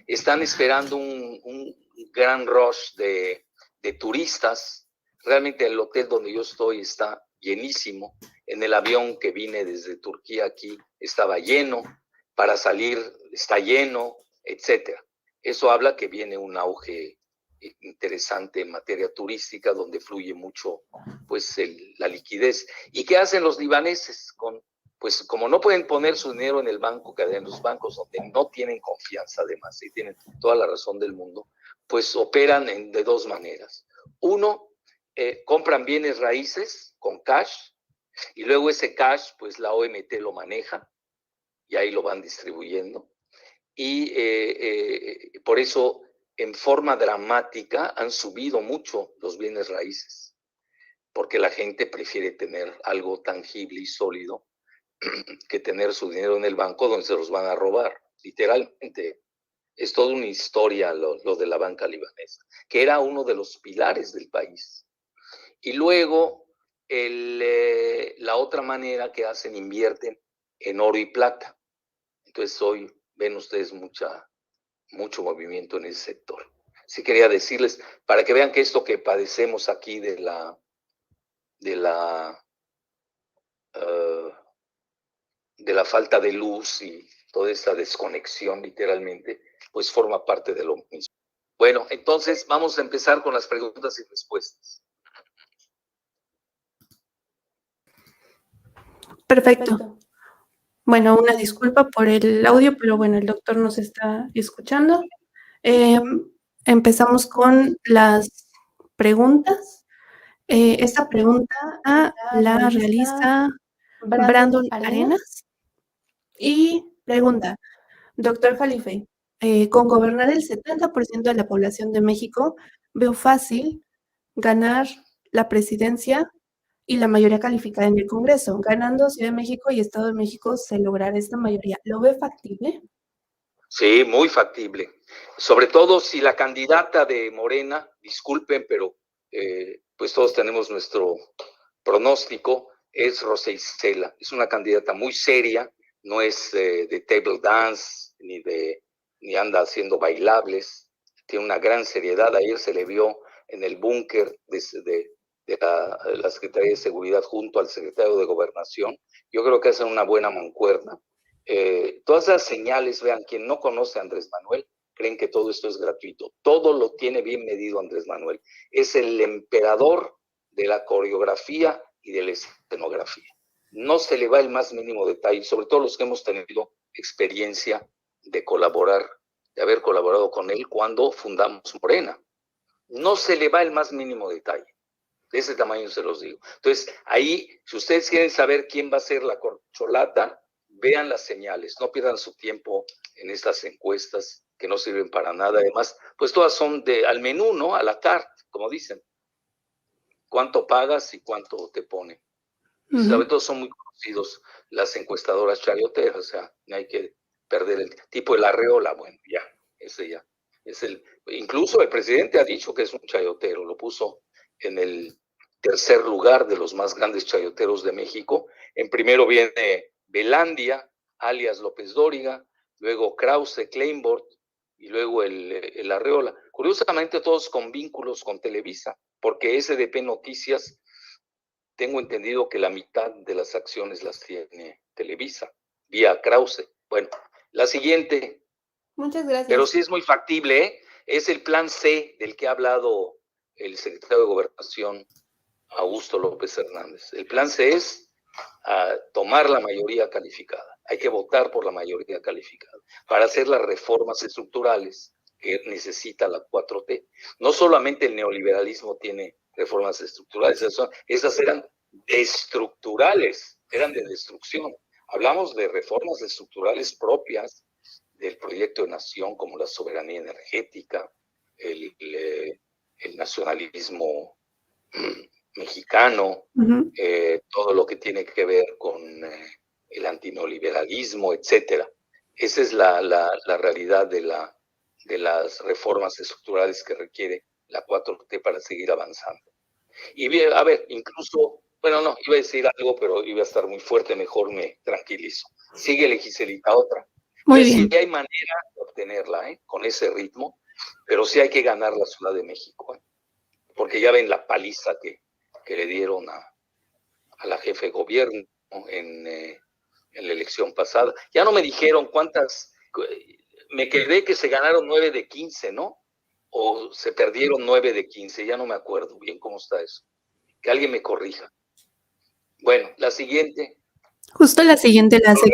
Están esperando un, gran rush de turistas. Realmente el hotel donde yo estoy está llenísimo. En el avión que vine desde Turquía aquí estaba lleno, para salir está lleno, etcétera. Eso habla que viene un auge interesante en materia turística donde fluye mucho pues la liquidez. ¿Y qué hacen los libaneses con pues como no pueden poner su dinero en el banco, que en los bancos donde no tienen confianza además y tienen toda la razón del mundo, pues operan en, de dos maneras. Uno, eh, compran bienes raíces con cash y luego ese cash, pues la OMT lo maneja y ahí lo van distribuyendo. Y eh, eh, por eso, en forma dramática, han subido mucho los bienes raíces, porque la gente prefiere tener algo tangible y sólido que tener su dinero en el banco donde se los van a robar, literalmente. Es toda una historia lo, lo de la banca libanesa, que era uno de los pilares del país. Y luego el, la otra manera que hacen, invierten en oro y plata. Entonces hoy ven ustedes mucha, mucho movimiento en ese sector. Sí quería decirles, para que vean que esto que padecemos aquí de la, de la, uh, de la falta de luz y toda esa desconexión literalmente, pues forma parte de lo mismo. Bueno, entonces vamos a empezar con las preguntas y respuestas. Perfecto. Bueno, una disculpa por el audio, pero bueno, el doctor nos está escuchando. Eh, empezamos con las preguntas. Eh, esta pregunta la realiza Brandon Arenas y pregunta, doctor Jalife, eh, con gobernar el 70% de la población de México, veo fácil ganar la presidencia y la mayoría calificada en el Congreso. Ganando Ciudad de México y Estado de México se logrará esta mayoría. ¿Lo ve factible? Sí, muy factible. Sobre todo si la candidata de Morena, disculpen, pero eh, pues todos tenemos nuestro pronóstico, es Rosa Isela. Es una candidata muy seria, no es eh, de table dance ni de ni anda haciendo bailables. Tiene una gran seriedad. Ayer se le vio en el búnker de, de, de la, Secretaría de Seguridad junto al secretario de Gobernación. Yo creo que hacen una buena mancuerna. Eh, todas esas señales, vean, quien no conoce a Andrés Manuel, creen que todo esto es gratuito. Todo lo tiene bien medido Andrés Manuel. Es el emperador de la coreografía y de la escenografía. No se le va el más mínimo detalle, sobre todo los que hemos tenido experiencia de colaborar, de haber colaborado con él cuando fundamos Morena. No se le va el más mínimo detalle. De ese tamaño se los digo. Entonces, ahí, si ustedes quieren saber quién va a ser la corcholata, vean las señales, no pierdan su tiempo en estas encuestas que no sirven para nada. Además, pues todas son de al menú, ¿no? A la carte, como dicen. ¿Cuánto pagas y cuánto te ponen? Sobre todo son muy conocidos las encuestadoras chayoteras, o sea, no hay que perder el tipo de la reola, bueno, ya, ese ya. Es el, incluso el presidente ha dicho que es un chayotero, lo puso en el tercer lugar de los más grandes chayoteros de México. En primero viene Belandia, alias López Dóriga, luego Krause, Kleinbort y luego el, el, Arreola. Curiosamente todos con vínculos con Televisa, porque SDP Noticias, tengo entendido que la mitad de las acciones las tiene Televisa, vía Krause. Bueno, la siguiente. Muchas gracias. Pero sí es muy factible, ¿eh? es el plan C del que ha hablado el secretario de Gobernación, Augusto López Hernández. El plan C es ah, tomar la mayoría calificada. Hay que votar por la mayoría calificada para hacer las reformas estructurales que necesita la 4T. No solamente el neoliberalismo tiene reformas estructurales, esas eran estructurales, eran de destrucción. Hablamos de reformas estructurales propias del proyecto de nación como la soberanía energética, el, nacionalismo mexicano, eh, todo lo que tiene que ver con eh, el antineoliberalismo, etcétera. Esa es la, la, la, realidad de, la, de las reformas estructurales que requiere la 4T para seguir avanzando. Y a ver, incluso, bueno, no, iba a decir algo, pero iba a estar muy fuerte, mejor me tranquilizo. Sigue Giselita otra. Muy bien. Sí hay manera de obtenerla, ¿eh? con ese ritmo, pero sí hay que ganar la Ciudad de México, ¿eh? porque ya ven la paliza que, que le dieron a, a, la jefe de gobierno en, eh, en, la elección pasada. Ya no me dijeron cuántas, me quedé que se ganaron nueve de quince, ¿no? O se perdieron nueve de quince, ya no me acuerdo bien cómo está eso. Que alguien me corrija. Bueno, la siguiente. Justo la siguiente la hace.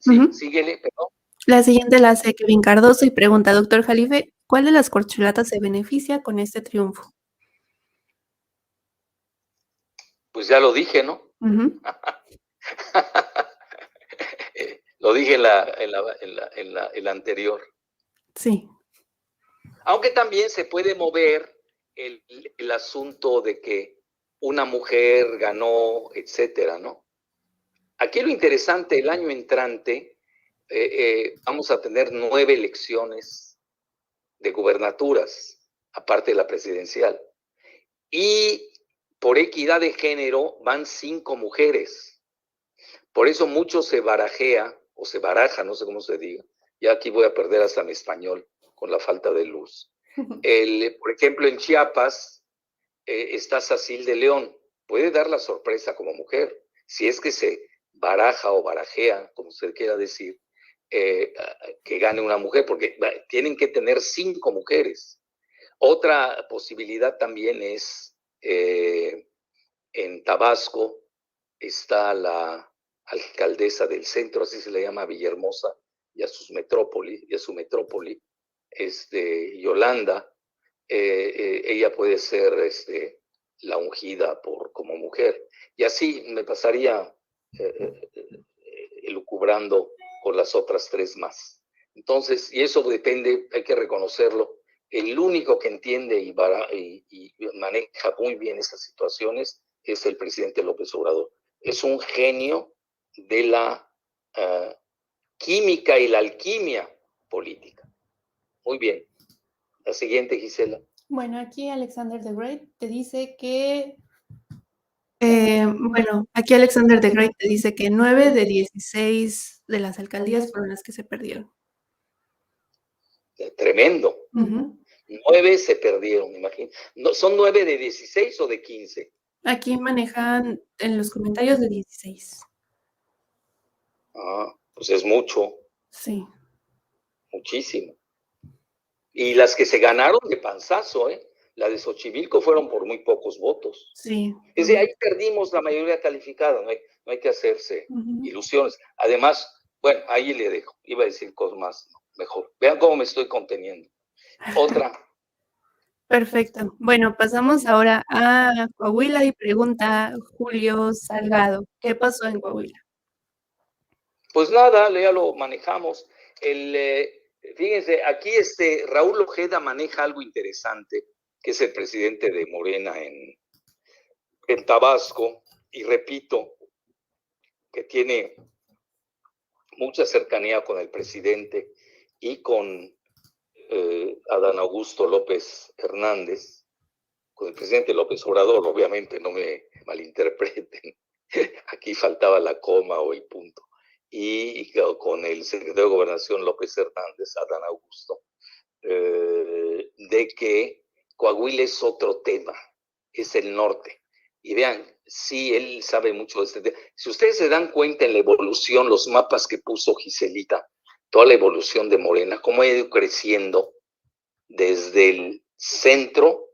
Sí, Síguele, perdón. La siguiente la hace Kevin Cardoso y pregunta, doctor Jalife, ¿cuál de las corcholatas se beneficia con este triunfo? Pues ya lo dije, ¿no? lo dije en la, en, la, en, la, en, la, en la anterior. Sí. Aunque también se puede mover el, el asunto de que una mujer ganó, etcétera, ¿no? Aquí lo interesante, el año entrante, eh, eh, vamos a tener nueve elecciones de gubernaturas, aparte de la presidencial. Y por equidad de género van cinco mujeres. Por eso mucho se barajea, o se baraja, no sé cómo se diga. Ya aquí voy a perder hasta mi español con la falta de luz. El, por ejemplo, en Chiapas eh, está Sacil de León. Puede dar la sorpresa como mujer, si es que se baraja o barajea, como usted quiera decir, eh, que gane una mujer, porque tienen que tener cinco mujeres. Otra posibilidad también es eh, en Tabasco está la alcaldesa del centro, así se le llama Villahermosa, y a sus metrópoli, y a su metrópoli, este, Yolanda, eh, ella puede ser este, la ungida por, como mujer. Y así me pasaría elucubrando con las otras tres más. Entonces, y eso depende, hay que reconocerlo, el único que entiende y, maneja muy bien esas situaciones es el presidente López Obrador. Es un genio de la ah, química y la alquimia política. Muy bien. La siguiente, Gisela. Bueno, aquí Alexander the Great te dice que eh, bueno, aquí Alexander de Great te dice que 9 de 16 de las alcaldías fueron las que se perdieron. Tremendo. 9 se perdieron, imagínate. ¿Son 9 de 16 o de 15? Aquí manejan en los comentarios de 16. Ah, pues es mucho. Sí. Muchísimo. Y las que se ganaron de panzazo, ¿eh? La de Xochimilco fueron por muy pocos votos. Sí. Es decir, ahí perdimos la mayoría calificada, no hay, no hay que hacerse ilusiones. Además, bueno, ahí le dejo, iba a decir cosas más, mejor. Vean cómo me estoy conteniendo. Otra. Perfecto. Bueno, pasamos ahora a Coahuila y pregunta Julio Salgado, ¿qué pasó en Coahuila? Pues nada, ya lo manejamos. El, eh, fíjense, aquí este Raúl Ojeda maneja algo interesante que es el presidente de Morena en, en Tabasco, y repito, que tiene mucha cercanía con el presidente y con eh, Adán Augusto López Hernández, con el presidente López Obrador, obviamente, no me malinterpreten, aquí faltaba la coma o el punto, y, con el secretario de Gobernación López Hernández, Adán Augusto, eh, de que Coahuila es otro tema, es el norte. Y vean, sí, él sabe mucho de este tema. Si ustedes se dan cuenta en la evolución, los mapas que puso Giselita, toda la evolución de Morena, cómo ha ido creciendo desde el centro,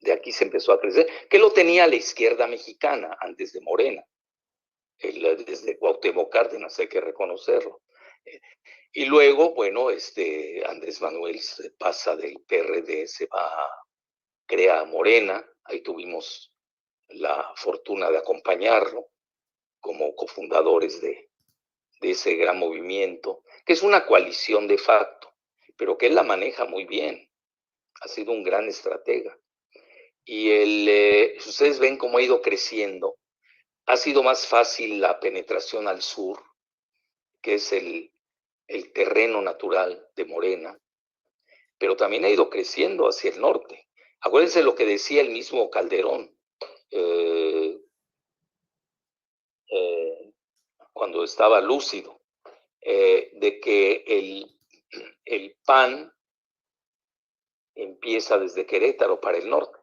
de aquí se empezó a crecer, que lo tenía la izquierda mexicana antes de Morena, desde Cuauhtémoc Cárdenas, hay que reconocerlo. Y luego, bueno, este Andrés Manuel se pasa del PRD, se va, crea Morena, ahí tuvimos la fortuna de acompañarlo como cofundadores de, de ese gran movimiento, que es una coalición de facto, pero que él la maneja muy bien, ha sido un gran estratega. Y el, eh, ustedes ven cómo ha ido creciendo, ha sido más fácil la penetración al sur, que es el, el terreno natural de Morena, pero también ha ido creciendo hacia el norte. Acuérdense lo que decía el mismo Calderón eh, cuando estaba lúcido, eh, de que el, el PAN empieza desde Querétaro para el norte.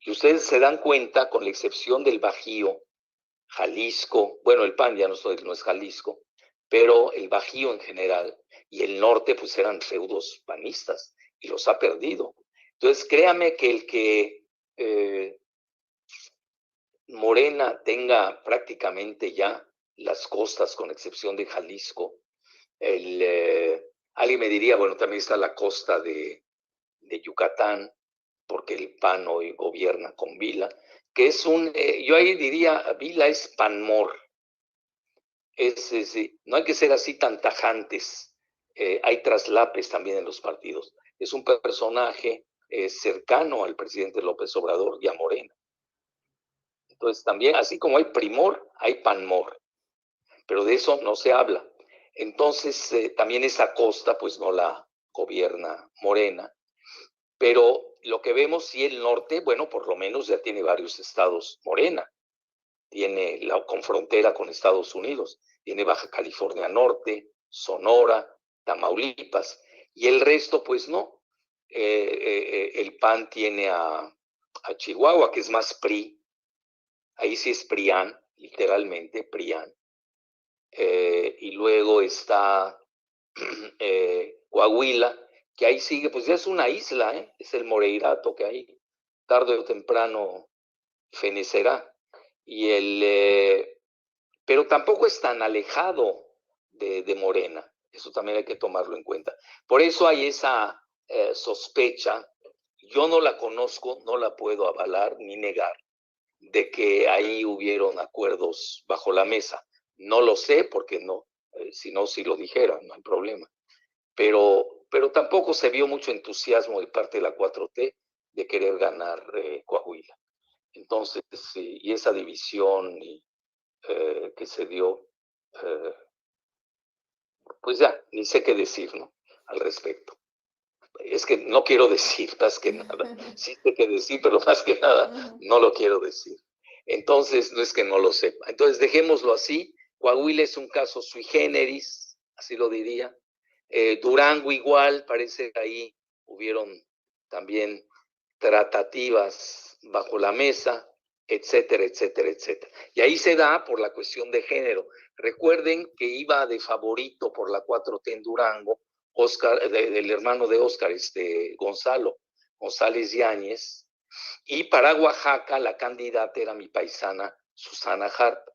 Y ustedes se dan cuenta, con la excepción del Bajío, Jalisco, bueno, el PAN ya no, no es Jalisco, pero el Bajío en general y el norte pues eran feudos panistas y los ha perdido. Entonces, créame que el que eh, Morena tenga prácticamente ya las costas, con excepción de Jalisco, el, eh, alguien me diría, bueno, también está la costa de, de Yucatán, porque el PAN hoy gobierna con Vila, que es un, eh, yo ahí diría, Vila es panmor, es, no hay que ser así tan tajantes. Eh, hay traslapes también en los partidos. Es un personaje eh, cercano al presidente López Obrador y a Morena. Entonces también, así como hay primor, hay panmor. Pero de eso no se habla. Entonces, eh, también esa costa, pues no la gobierna Morena. Pero lo que vemos, si el norte, bueno, por lo menos ya tiene varios estados morena. Tiene la con frontera con Estados Unidos. Tiene Baja California Norte, Sonora, Tamaulipas. Y el resto, pues no. Eh, eh, el PAN tiene a, a, Chihuahua, que es más PRI. Ahí sí es PRIAN, literalmente, PRIAN. Y luego está Coahuila, que ahí sigue, pues ya es una isla, ¿eh? es el Moreirato que ahí tarde o temprano fenecerá. Y el, eh, pero tampoco es tan alejado de, Morena, eso también hay que tomarlo en cuenta. Por eso hay esa eh, sospecha, yo no la conozco, no la puedo avalar ni negar, de que ahí hubieron acuerdos bajo la mesa. No lo sé porque no, eh, si no, si lo dijera, no hay problema. Pero pero tampoco se vio mucho entusiasmo de parte de la 4T de querer ganar eh, Coahuila. Entonces, y esa división eh, que se dio, pues ya, ni sé qué decir ¿no? al respecto. Es que no quiero decir más que nada. Sí sé qué decir, pero más que nada no lo quiero decir. Entonces, no es que no lo sepa. Entonces, dejémoslo así. Coahuila es un caso sui generis, así lo diría. Eh, Durango igual, parece que ahí hubieron también tratativas bajo la mesa, etcétera, etcétera, etcétera. Y ahí se da por la cuestión de género. Recuerden que iba de favorito por la 4T en Durango, Oscar, del hermano de Oscar, este, Gonzalo, González Yáñez, y para Oaxaca la candidata era mi paisana Susana Hart.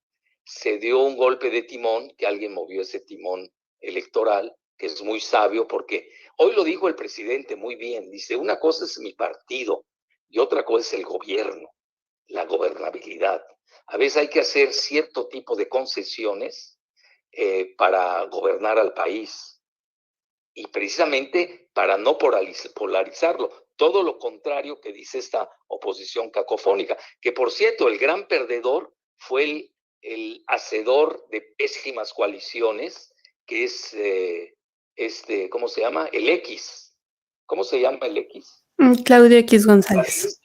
Se dio un golpe de timón, que alguien movió ese timón electoral, que es muy sabio porque hoy lo dijo el presidente muy bien, dice, una cosa es mi partido y otra cosa es el gobierno, la gobernabilidad. A veces hay que hacer cierto tipo de concesiones eh, para gobernar al país y precisamente para no polarizarlo. Todo lo contrario que dice esta oposición cacofónica, que por cierto, el gran perdedor fue el, el hacedor de pésimas coaliciones, que es eh, este, ¿cómo se llama? El X. ¿Cómo se llama el X? Mm, Claudio X González.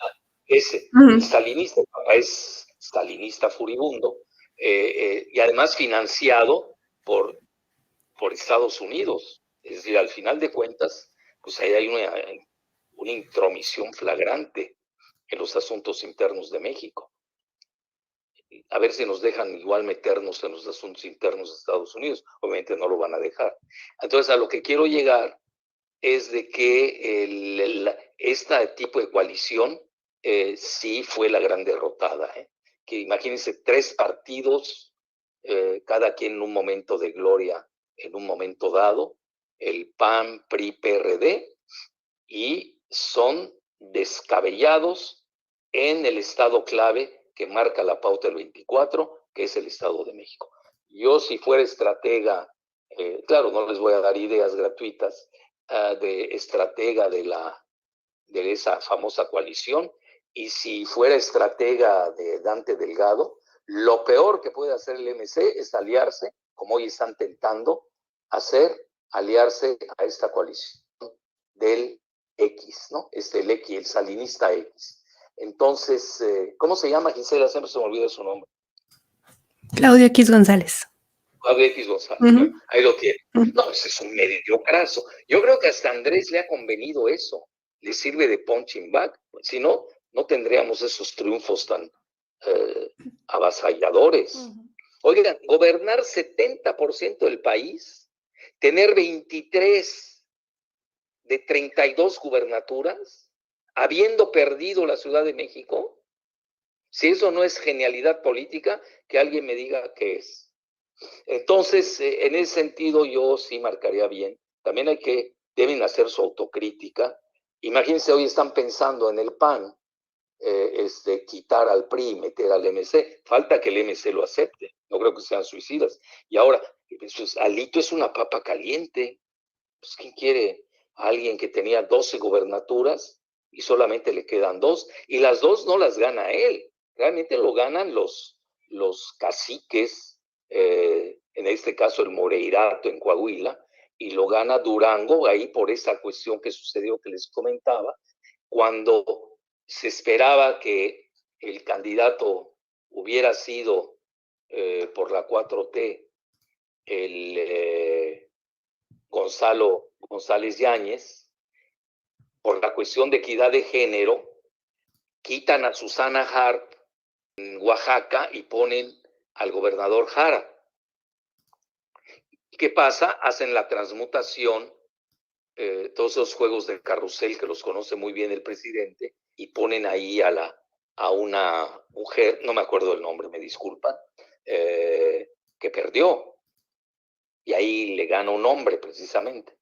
ese, el stalinista, el papá es stalinista furibundo, eh, eh, y además financiado por, por Estados Unidos. Es decir, al final de cuentas, pues ahí hay una, una intromisión flagrante en los asuntos internos de México a ver si nos dejan igual meternos en los asuntos internos de Estados Unidos. Obviamente no lo van a dejar. Entonces, a lo que quiero llegar es de que el, este tipo de coalición eh, sí fue la gran derrotada. ¿eh? Que imagínense, tres partidos, eh, cada quien en un momento de gloria, en un momento dado, el PAN, PRI, PRD, y son descabellados en el estado clave que marca la pauta del 24, que es el Estado de México. Yo si fuera estratega, eh, claro, no les voy a dar ideas gratuitas uh, de estratega de, la, de esa famosa coalición, y si fuera estratega de Dante Delgado, lo peor que puede hacer el MC es aliarse, como hoy están tentando hacer, aliarse a esta coalición del X, ¿no? Este, el X, el salinista X. Entonces, eh, ¿cómo se llama Gisela? Siempre se me olvida su nombre. Claudio X González. Claudio X González, ahí lo tiene. No, ese es un mediocraso. Yo creo que hasta Andrés le ha convenido eso. Le sirve de punching bag. Si no, no tendríamos esos triunfos tan eh, avasalladores. Oigan, gobernar 70% del país, tener 23 de 32 gubernaturas, habiendo perdido la Ciudad de México? Si eso no es genialidad política, que alguien me diga qué es. Entonces, eh, en ese sentido, yo sí marcaría bien. También hay que, deben hacer su autocrítica. Imagínense, hoy están pensando en el PAN, eh, este, quitar al PRI, meter al MC. Falta que el MC lo acepte. No creo que sean suicidas. Y ahora, pues, Alito es una papa caliente. Pues, ¿quién quiere alguien que tenía 12 gobernaturas y solamente le quedan dos, y las dos no las gana él, realmente lo ganan los, los caciques, eh, en este caso el Moreirato en Coahuila, y lo gana Durango ahí por esa cuestión que sucedió que les comentaba, cuando se esperaba que el candidato hubiera sido eh, por la 4T el eh, Gonzalo González Yáñez, por la cuestión de equidad de género, quitan a Susana Hart en Oaxaca y ponen al gobernador Jara. ¿Qué pasa? Hacen la transmutación, eh, todos esos juegos de carrusel que los conoce muy bien el presidente, y ponen ahí a, la, a una mujer, no me acuerdo el nombre, me disculpan, eh, que perdió. Y ahí le gana un hombre precisamente.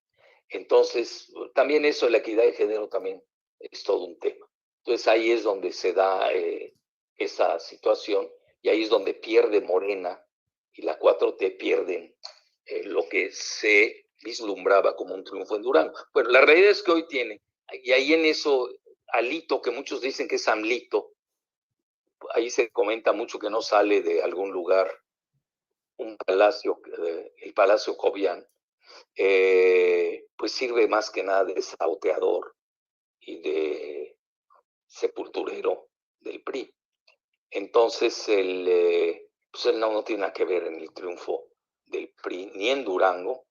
Entonces, también eso la equidad de género también es todo un tema. Entonces ahí es donde se da eh, esa situación y ahí es donde pierde Morena y la 4T pierden eh, lo que se vislumbraba como un triunfo en Durango. Bueno, la realidad es que hoy tiene, y ahí en eso, Alito, que muchos dicen que es Amlito, ahí se comenta mucho que no sale de algún lugar, un palacio, eh, el Palacio Cobian, eh, pues sirve más que nada de sauteador y de sepulturero del PRI. Entonces, el, eh, pues él no, no, tiene nada que ver en el triunfo del PRI, ni en Durango,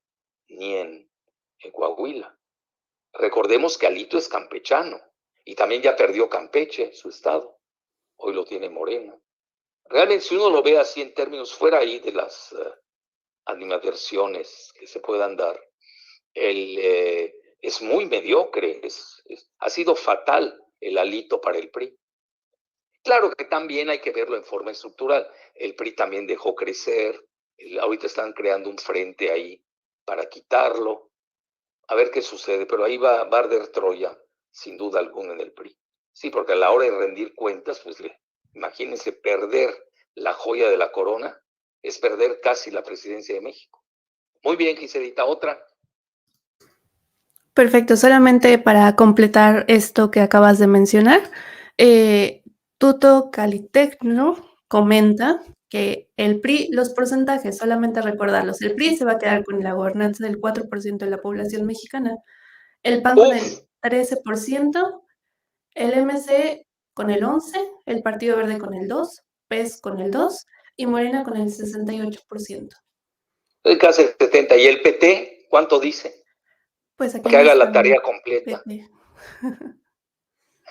ni en, en Coahuila. Recordemos que Alito es campechano y también ya perdió Campeche, su estado. Hoy lo tiene Morena. Realmente, si uno lo ve así en términos fuera ahí de las uh, animadversiones que se puedan dar, el, eh, es muy mediocre, es, es, ha sido fatal el alito para el PRI. Claro que también hay que verlo en forma estructural. El PRI también dejó crecer, el, ahorita están creando un frente ahí para quitarlo, a ver qué sucede, pero ahí va Barder Troya, sin duda alguna, en el PRI. Sí, porque a la hora de rendir cuentas, pues le, imagínense perder la joya de la corona, es perder casi la presidencia de México. Muy bien, Giselita, otra. Perfecto, solamente para completar esto que acabas de mencionar, eh, Tuto Calitecno comenta que el PRI, los porcentajes, solamente recordarlos, el PRI se va a quedar con la gobernanza del 4% de la población mexicana, el PAN con el 13%, el MC con el 11%, el Partido Verde con el 2%, PES con el 2% y Morena con el 68%. El casi el 70%. ¿Y el PT cuánto dice? Pues aquí que haga la tarea completa.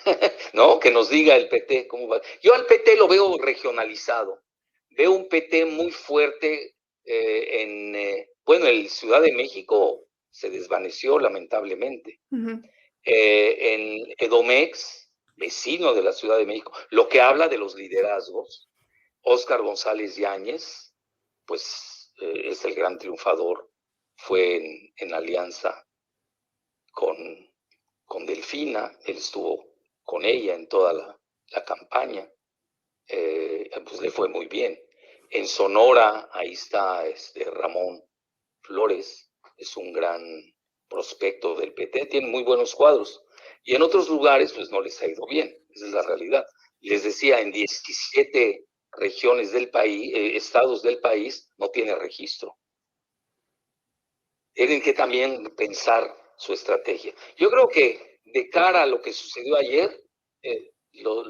no, que nos diga el PT cómo va. Yo al PT lo veo regionalizado. Veo un PT muy fuerte eh, en, eh, bueno, el Ciudad de México se desvaneció lamentablemente. Uh -huh. eh, en Edomex, vecino de la Ciudad de México, lo que habla de los liderazgos. Óscar González Yáñez, pues eh, es el gran triunfador, fue en, alianza con, con Delfina, él estuvo con ella en toda la, la campaña, eh, pues le fue muy bien. En Sonora, ahí está este Ramón Flores, es un gran prospecto del PT, tiene muy buenos cuadros. Y en otros lugares, pues no les ha ido bien, esa es la realidad. Les decía, en 17 regiones del país, eh, estados del país, no tiene registro. Tienen que también pensar su estrategia. Yo creo que de cara a lo que sucedió ayer, eh, lo,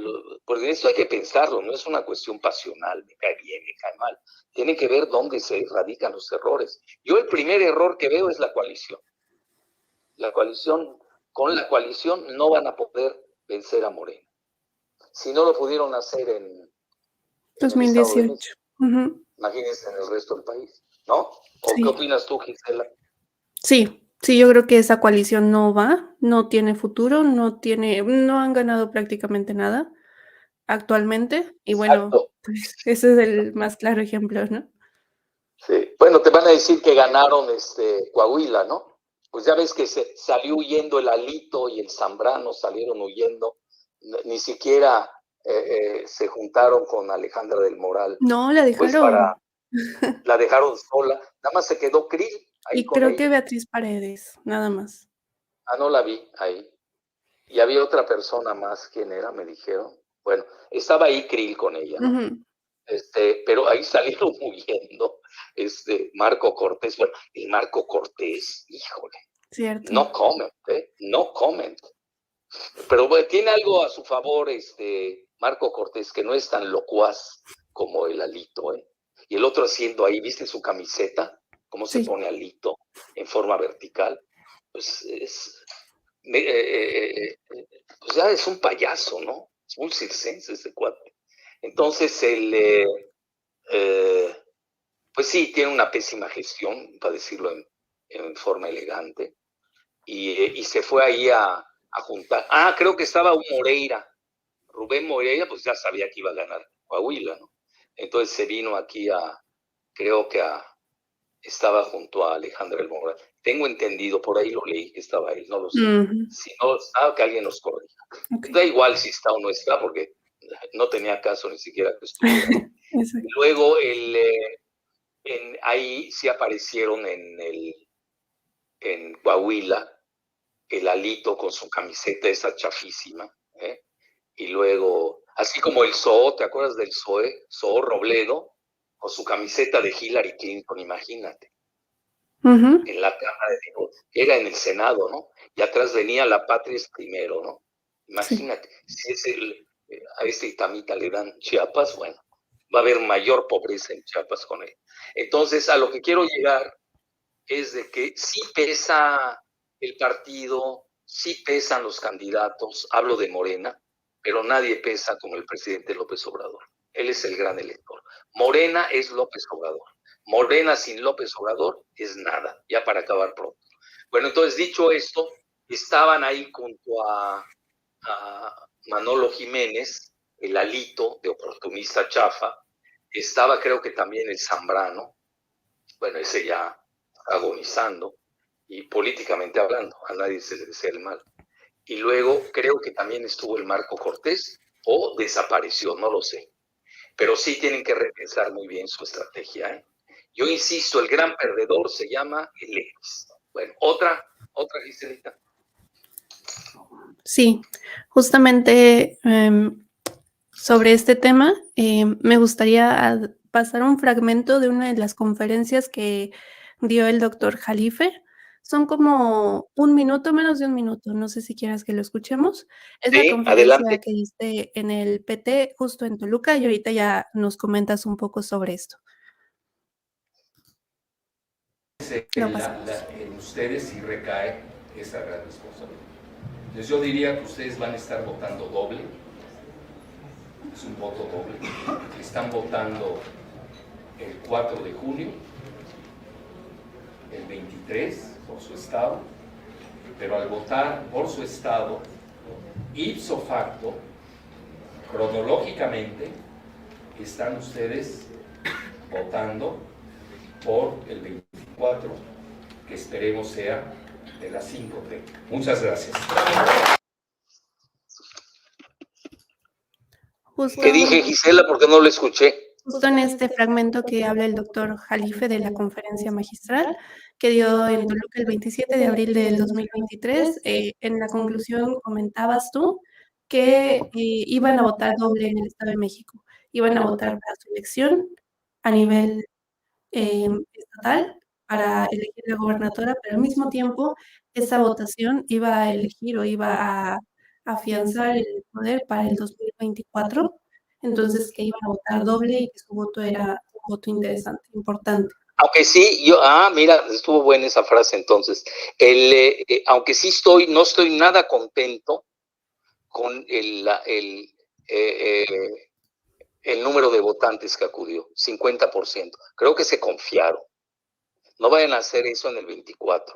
porque esto hay que pensarlo, no es una cuestión pasional, me cae bien, me cae mal. Tiene que ver dónde se radican los errores. Yo el primer error que veo es la coalición. La coalición, con la coalición no van a poder vencer a Moreno. Si no lo pudieron hacer en, 2018. En uh -huh. Imagínense en el resto del país, ¿no? ¿O sí. qué opinas tú, Gisela? Sí, Sí, yo creo que esa coalición no va, no tiene futuro, no tiene, no han ganado prácticamente nada actualmente. Y bueno, pues, ese es el más claro ejemplo, ¿no? Sí, bueno, te van a decir que ganaron este Coahuila, ¿no? Pues ya ves que se salió huyendo el Alito y el Zambrano, salieron huyendo, ni siquiera eh, eh, se juntaron con Alejandra del Moral. No, la dejaron. Pues para, la dejaron sola, nada más se quedó Krill y creo ella. que Beatriz Paredes, nada más. Ah, no la vi ahí. Y había otra persona más, ¿quién era? Me dijeron. Bueno, estaba ahí Krill con ella, ¿no? Uh -huh. Este, pero ahí salieron huyendo. Este, Marco Cortés, bueno, y Marco Cortés, híjole. Cierto. No comment, ¿eh? No comment. pero tiene algo a su favor, este Marco Cortés, que no es tan locuaz como el Alito, ¿eh? Y el otro haciendo ahí, ¿viste su camiseta? ¿Cómo se pone Alito en forma vertical? Pues es, eh, eh, eh, pues ya es un payaso, ¿no? Es un circense ese cuate. Entonces, el, pues sí, tiene una pésima gestión, para decirlo en, forma elegante, y, se fue ahí a, a juntar. Ah, creo que estaba un Moreira, Rubén Moreira, pues ya sabía que iba a ganar Coahuila, ¿no? Entonces se vino aquí a, creo que a, estaba junto a Alejandro El Moral. Tengo entendido, por ahí lo leí que estaba él, no lo sé. Si no está, que alguien nos corrija. Da igual si está o no está, porque no tenía caso ni siquiera que estuviera. Luego, el, eh, en, ahí sí aparecieron en, el, en Coahuila el alito con su camiseta esa chafísima. ¿Eh? Y luego, así como el Zoo, ¿te acuerdas del Zoe? Zoo Robledo, con su camiseta de Hillary Clinton, imagínate. En la Cámara de era en el Senado, ¿no? Y atrás venía la patria es primero, ¿no? Imagínate, si es el, eh, a este Itamita le dan Chiapas, bueno, va a haber mayor pobreza en Chiapas con él. Entonces, a lo que quiero llegar es de que sí pesa el partido, sí pesan los candidatos, hablo de Morena, pero nadie pesa como el presidente López Obrador. Él es el gran elector. Morena es López Obrador. Morena sin López Obrador es nada, ya para acabar pronto. Bueno, entonces dicho esto, estaban ahí junto a, Manolo Jiménez, el alito de oportunista chafa, estaba creo que también el Zambrano, bueno, ese ya agonizando, y políticamente hablando, a nadie se le desea el mal. Y luego creo que también estuvo el Marco Cortés, o desapareció, no lo sé pero sí tienen que repensar muy bien su estrategia. ¿eh? Yo insisto, el gran perdedor se llama el X. Bueno, otra, otra, Giselita. Sí, justamente em, sobre este tema, em, me gustaría pasar un fragmento de una de las conferencias que dio el doctor Jalife son como un minuto, menos de un minuto. No sé si quieras que lo escuchemos. Es la conferencia que diste en el PT justo en Toluca y ahorita ya nos comentas un poco sobre esto. en ustedes sí recae esa gran responsabilidad. Entonces yo diría que ustedes van a estar votando doble. Es un voto doble. Están votando el 4 de junio, el 23 por su estado, pero al votar por su estado, ipso facto, cronológicamente, están ustedes votando por el 24, que esperemos sea de las 5.30. Muchas gracias. ¿Qué dije, Gisela? Porque no lo escuché. Justo en este fragmento que habla el doctor Jalife de la conferencia magistral que dio en Toluca el 27 de abril del 2023, eh, en la conclusión comentabas tú que eh, iban a votar doble en el Estado de México, iban a votar para su elección a nivel em, estatal para elegir la gobernadora, pero al mismo tiempo esa votación iba a elegir o iba a afianzar el poder para el 2024 entonces que iban a votar doble y que su voto era un voto interesante, importante. Aunque sí, yo, ah, mira, estuvo buena esa frase entonces. El, eh, eh, aunque sí estoy, no estoy nada contento con el, el, eh, el número de votantes que acudió, 50%. Creo que se confiaron. No vayan a hacer eso en el 24.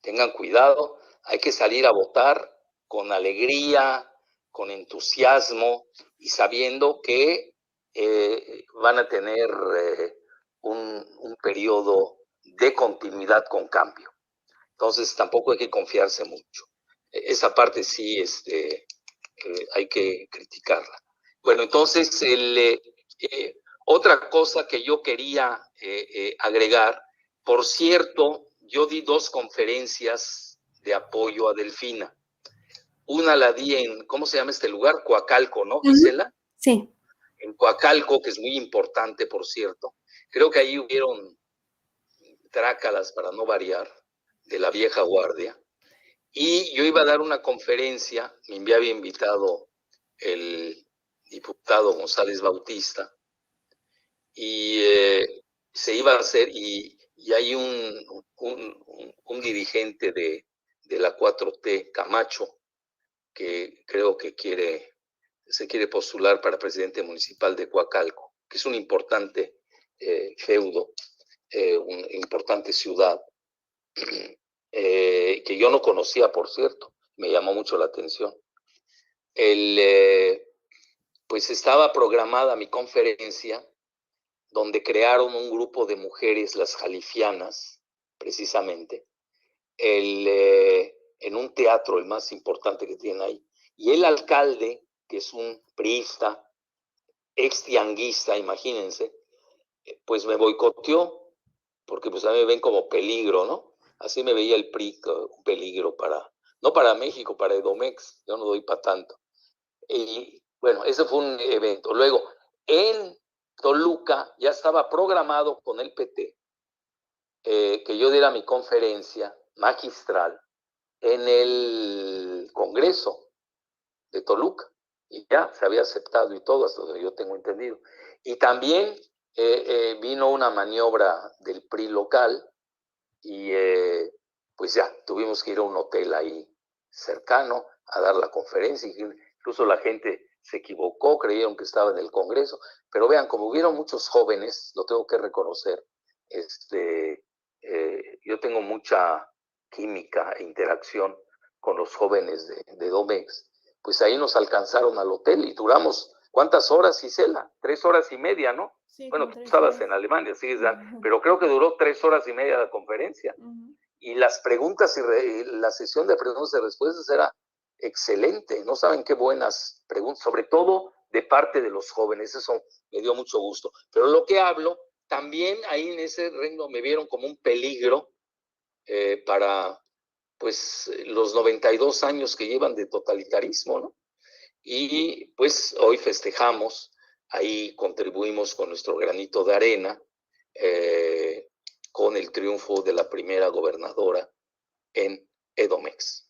Tengan cuidado, hay que salir a votar con alegría, con entusiasmo y sabiendo que eh, van a tener eh, un, un, periodo de continuidad con cambio. Entonces tampoco hay que confiarse mucho. E, esa parte sí este, eh, hay que criticarla. Bueno, entonces otra cosa que yo quería agregar, por cierto, yo di dos conferencias de apoyo a Delfina. Una la di en, ¿cómo se llama este lugar? Coacalco, ¿no, Gisela? Sí. En Coacalco, que es muy importante, por cierto. Creo que ahí hubieron trácalas, para no variar, de la vieja guardia. Y yo iba a dar una conferencia, me había invitado el diputado González Bautista, y eh, se iba a hacer, y, hay un, un, dirigente de, de, la 4T, Camacho, que creo que quiere, se quiere postular para presidente municipal de Coacalco, que es un importante eh, feudo, eh, una importante ciudad, que yo no conocía, por cierto, me llamó mucho la atención. El, pues estaba programada mi conferencia donde crearon un grupo de mujeres, las jalifianas, precisamente, eh, en un teatro, el más importante que tienen ahí. Y el alcalde, que es un priista, ex tianguista, imagínense, eh, pues me boicoteó, porque pues a mí me ven como peligro, ¿no? Así me veía el PRI, un peligro para, no para México, para Edomex, yo no doy para tanto. Y bueno, ese fue un evento. Luego, en Toluca ya estaba programado con el PT eh, que yo diera mi conferencia magistral en el Congreso de Toluca. Y ya se había aceptado y todo, hasta donde yo tengo entendido. Y también eh, eh, vino una maniobra del PRI local y pues ya tuvimos que ir a un hotel ahí cercano a dar la conferencia. Incluso la gente se equivocó, creyeron que estaba en el Congreso, pero vean, como hubieron muchos jóvenes, lo tengo que reconocer, este, eh, yo tengo mucha química e interacción con los jóvenes de, de, Domex, pues ahí nos alcanzaron al hotel y duramos, ¿cuántas horas, Gisela? Tres horas y media, ¿no? bueno, tú estabas en Alemania, sí, pero creo que duró tres horas y media la conferencia. Y las preguntas y la sesión de preguntas y respuestas era excelente, no saben qué buenas preguntas, sobre todo de parte de los jóvenes, eso me dio mucho gusto. Pero lo que hablo, también ahí en ese reino me vieron como un peligro eh, para pues los 92 años que llevan de totalitarismo, ¿no? Y pues hoy festejamos, ahí contribuimos con nuestro granito de arena, eh, con el triunfo de la primera gobernadora en Edomex.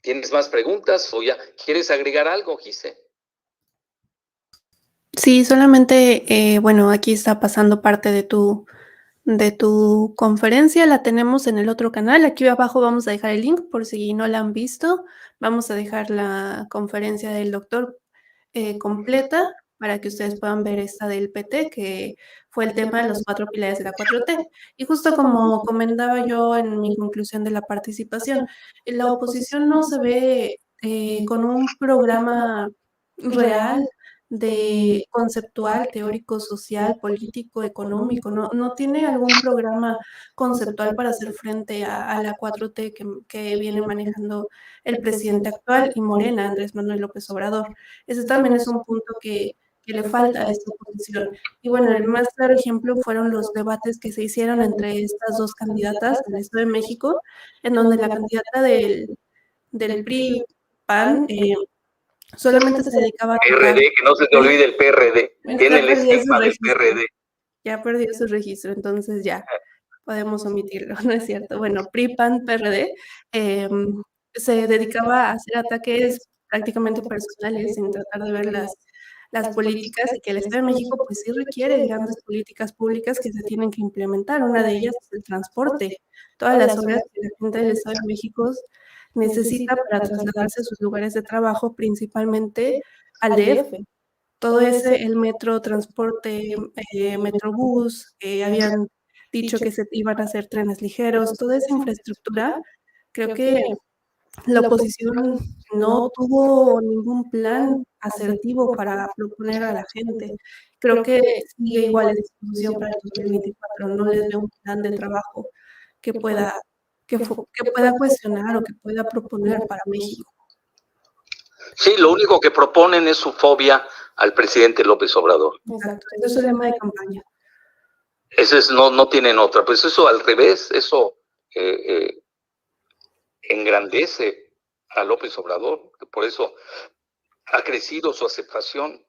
¿Tienes más preguntas o ya quieres agregar algo, Gise? Sí, solamente, eh, bueno, aquí está pasando parte de tu, de tu conferencia, la tenemos en el otro canal. Aquí abajo vamos a dejar el link por si no la han visto. Vamos a dejar la conferencia del doctor eh, completa para que ustedes puedan ver esta del PT, que fue el tema de los cuatro pilares de la 4T. Y justo como comentaba yo en mi conclusión de la participación, la oposición no se ve eh, con un programa real de conceptual, teórico, social, político, económico, no, no tiene algún programa conceptual para hacer frente a, la 4T que, que, viene manejando el presidente actual y Morena, Andrés Manuel López Obrador. Ese también es un punto que, que le falta a esta oposición. Y bueno, el más claro ejemplo fueron los debates que se hicieron entre estas dos candidatas del Estado de México, en donde la candidata del, del PRI, PAN, eh, solamente se dedicaba a... PRD, que no se te olvide el PRD, tiene el estigma del PRD. Ya perdió su registro, entonces ya podemos omitirlo, ¿no es cierto? Bueno, PRI, PAN, PRD, em, se dedicaba a hacer ataques prácticamente personales en tratar de ver las las políticas y que el Estado de México pues sí requiere grandes políticas públicas que se tienen que implementar. Una de ellas es el transporte. Todas las obras que la gente del Estado de México necesita para trasladarse a sus lugares de trabajo, principalmente al DF. Todo ese, el metro, transporte, eh, metrobús, eh, habían dicho que se iban a hacer trenes ligeros, toda esa infraestructura, creo que la oposición no tuvo ningún plan asertivo para proponer a la gente. Creo que sigue igual la discusión para el 2024, no les veo un plan de trabajo que pueda, que, que pueda cuestionar o que pueda proponer para México. Sí, lo único que proponen es su fobia al presidente López Obrador. Exacto, eso es el lema de campaña. Ese es, no, no tienen otra, pues eso al revés, eso eh, eh, engrandece a López Obrador, por eso ha crecido su aceptación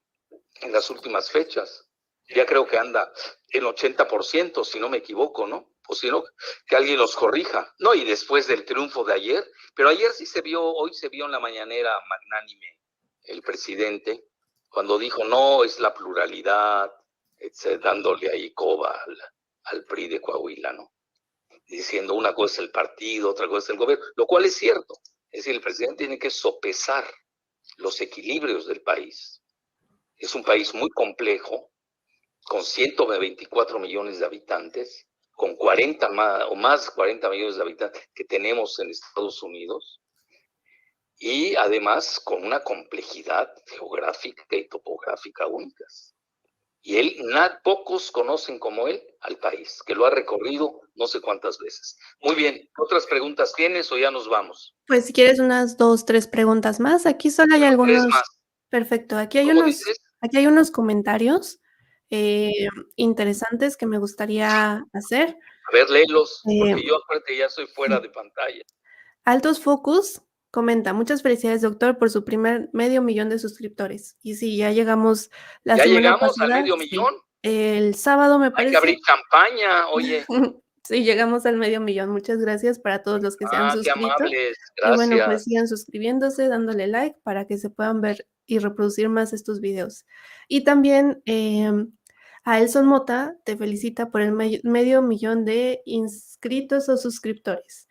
en las últimas fechas. Ya creo que anda el 80%, si no me equivoco, ¿no? Pues si no, que alguien los corrija. No, y después del triunfo de ayer, pero ayer sí se vio, hoy se vio en la mañanera magnánime el presidente, cuando dijo, no, es la pluralidad, dándole ahí coba al, al PRI de Coahuila, ¿no? Diciendo una cosa es el partido, otra cosa es el gobierno, lo cual es cierto. Es decir, el presidente tiene que sopesar los equilibrios del país. Es un país muy complejo, con 124 millones de habitantes, con 40 más, o más 40 millones de habitantes que tenemos en Estados Unidos, y además con una complejidad geográfica y topográfica únicas. Y él, nada, pocos conocen como él al país, que lo ha recorrido no sé cuántas veces. Muy bien, ¿otras preguntas tienes o ya nos vamos? Pues si quieres unas dos, tres preguntas más, aquí solo hay algunos. Perfecto, aquí hay unos, aquí hay unos comentarios eh, interesantes que me gustaría hacer. A ver, léelos, porque eh, yo aparte ya soy fuera de pantalla. Altos Focus comenta, muchas felicidades doctor por su primer medio millón de suscriptores. Y sí, ya llegamos la ¿Ya llegamos al medio millón? el sábado me parece. Hay que abrir campaña, oye. sí, llegamos al medio millón. Muchas gracias para todos los que se han ah, suscrito. Amables. Gracias. Y bueno, pues sigan suscribiéndose, dándole like para que se puedan ver y reproducir más estos videos. Y también eh, a Elson Mota te felicita por el medio millón de inscritos o suscriptores.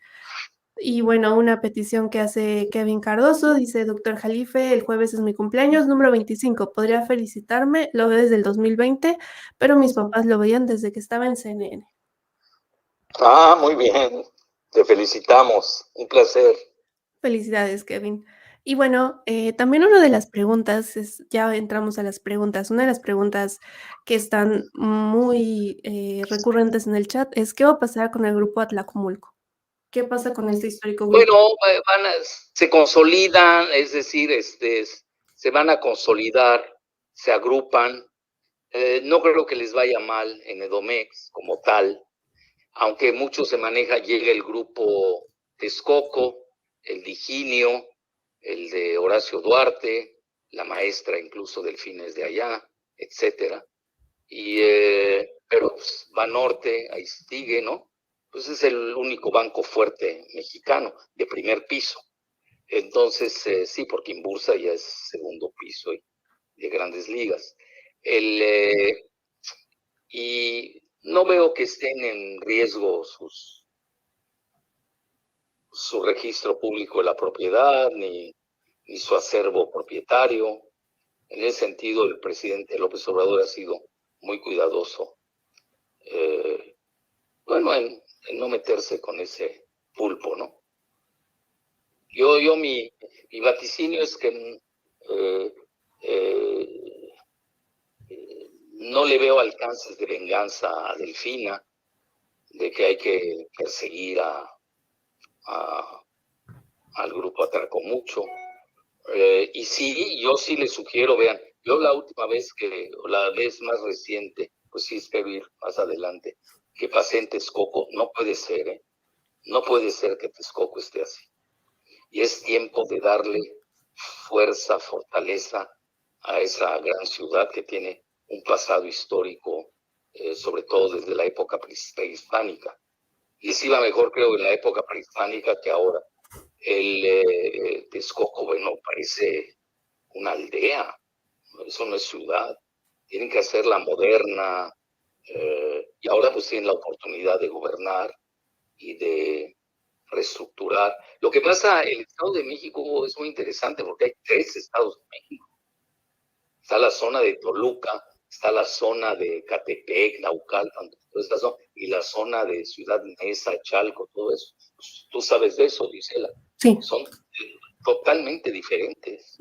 Y bueno, una petición que hace Kevin Cardoso, dice, doctor Jalife, el jueves es mi cumpleaños, número 25, podría felicitarme, lo veo desde el 2020, pero mis papás lo veían desde que estaba en CNN. Ah, muy bien, te felicitamos, un placer. Felicidades, Kevin. Y bueno, eh, también una de las preguntas, es, ya entramos a las preguntas, una de las preguntas que están muy eh, recurrentes en el chat es, ¿qué va a pasar con el grupo Atlacomulco? ¿Qué pasa con este histórico grupo? Bueno, van se consolidan, es decir, este, se van a consolidar, se agrupan. Eh, no creo que les vaya mal en Edomex como tal, aunque mucho se maneja, llega el grupo Texcoco, el Diginio, el de Horacio Duarte, la maestra incluso Delfines de allá, etcétera. Y, eh, pero pues, Banorte, ahí sigue, ¿no? Pues es el único banco fuerte mexicano de primer piso. Entonces, eh, sí, porque Imbursa ya es segundo piso de grandes ligas. El, eh, y no veo que estén en riesgo sus su registro público de la propiedad ni, ni su acervo propietario. En ese sentido, el presidente López Obrador ha sido muy cuidadoso, eh, bueno, en, no meterse con ese pulpo, ¿no? Yo, yo mi, vaticinio es que eh, eh, no le veo alcances de venganza a Delfina, de que hay que perseguir a, al grupo Atraco Mucho. Eh, y sí, yo sí les sugiero, vean, yo la última vez que, la vez más reciente, pues sí espero ir más adelante, que pasé en Texcoco, no puede ser, ¿eh? No puede ser que Texcoco esté así. Y es tiempo de darle fuerza, fortaleza a esa gran ciudad que tiene un pasado histórico, eh, sobre todo desde la época prehispánica. Y sí va mejor, creo, en la época prehispánica que ahora. El eh, bueno, parece una aldea, eso no es ciudad. Tienen que hacerla moderna eh, y ahora pues tienen la oportunidad de gobernar y de reestructurar. Lo que pasa, el Estado de México es muy interesante porque hay tres estados de México. Está la zona de Toluca, está la zona de Catepec, Naucalpan, y la zona de Ciudad Mesa, Chalco, todo eso. Pues, tú sabes de eso, Gisela. Sí. Son totalmente diferentes.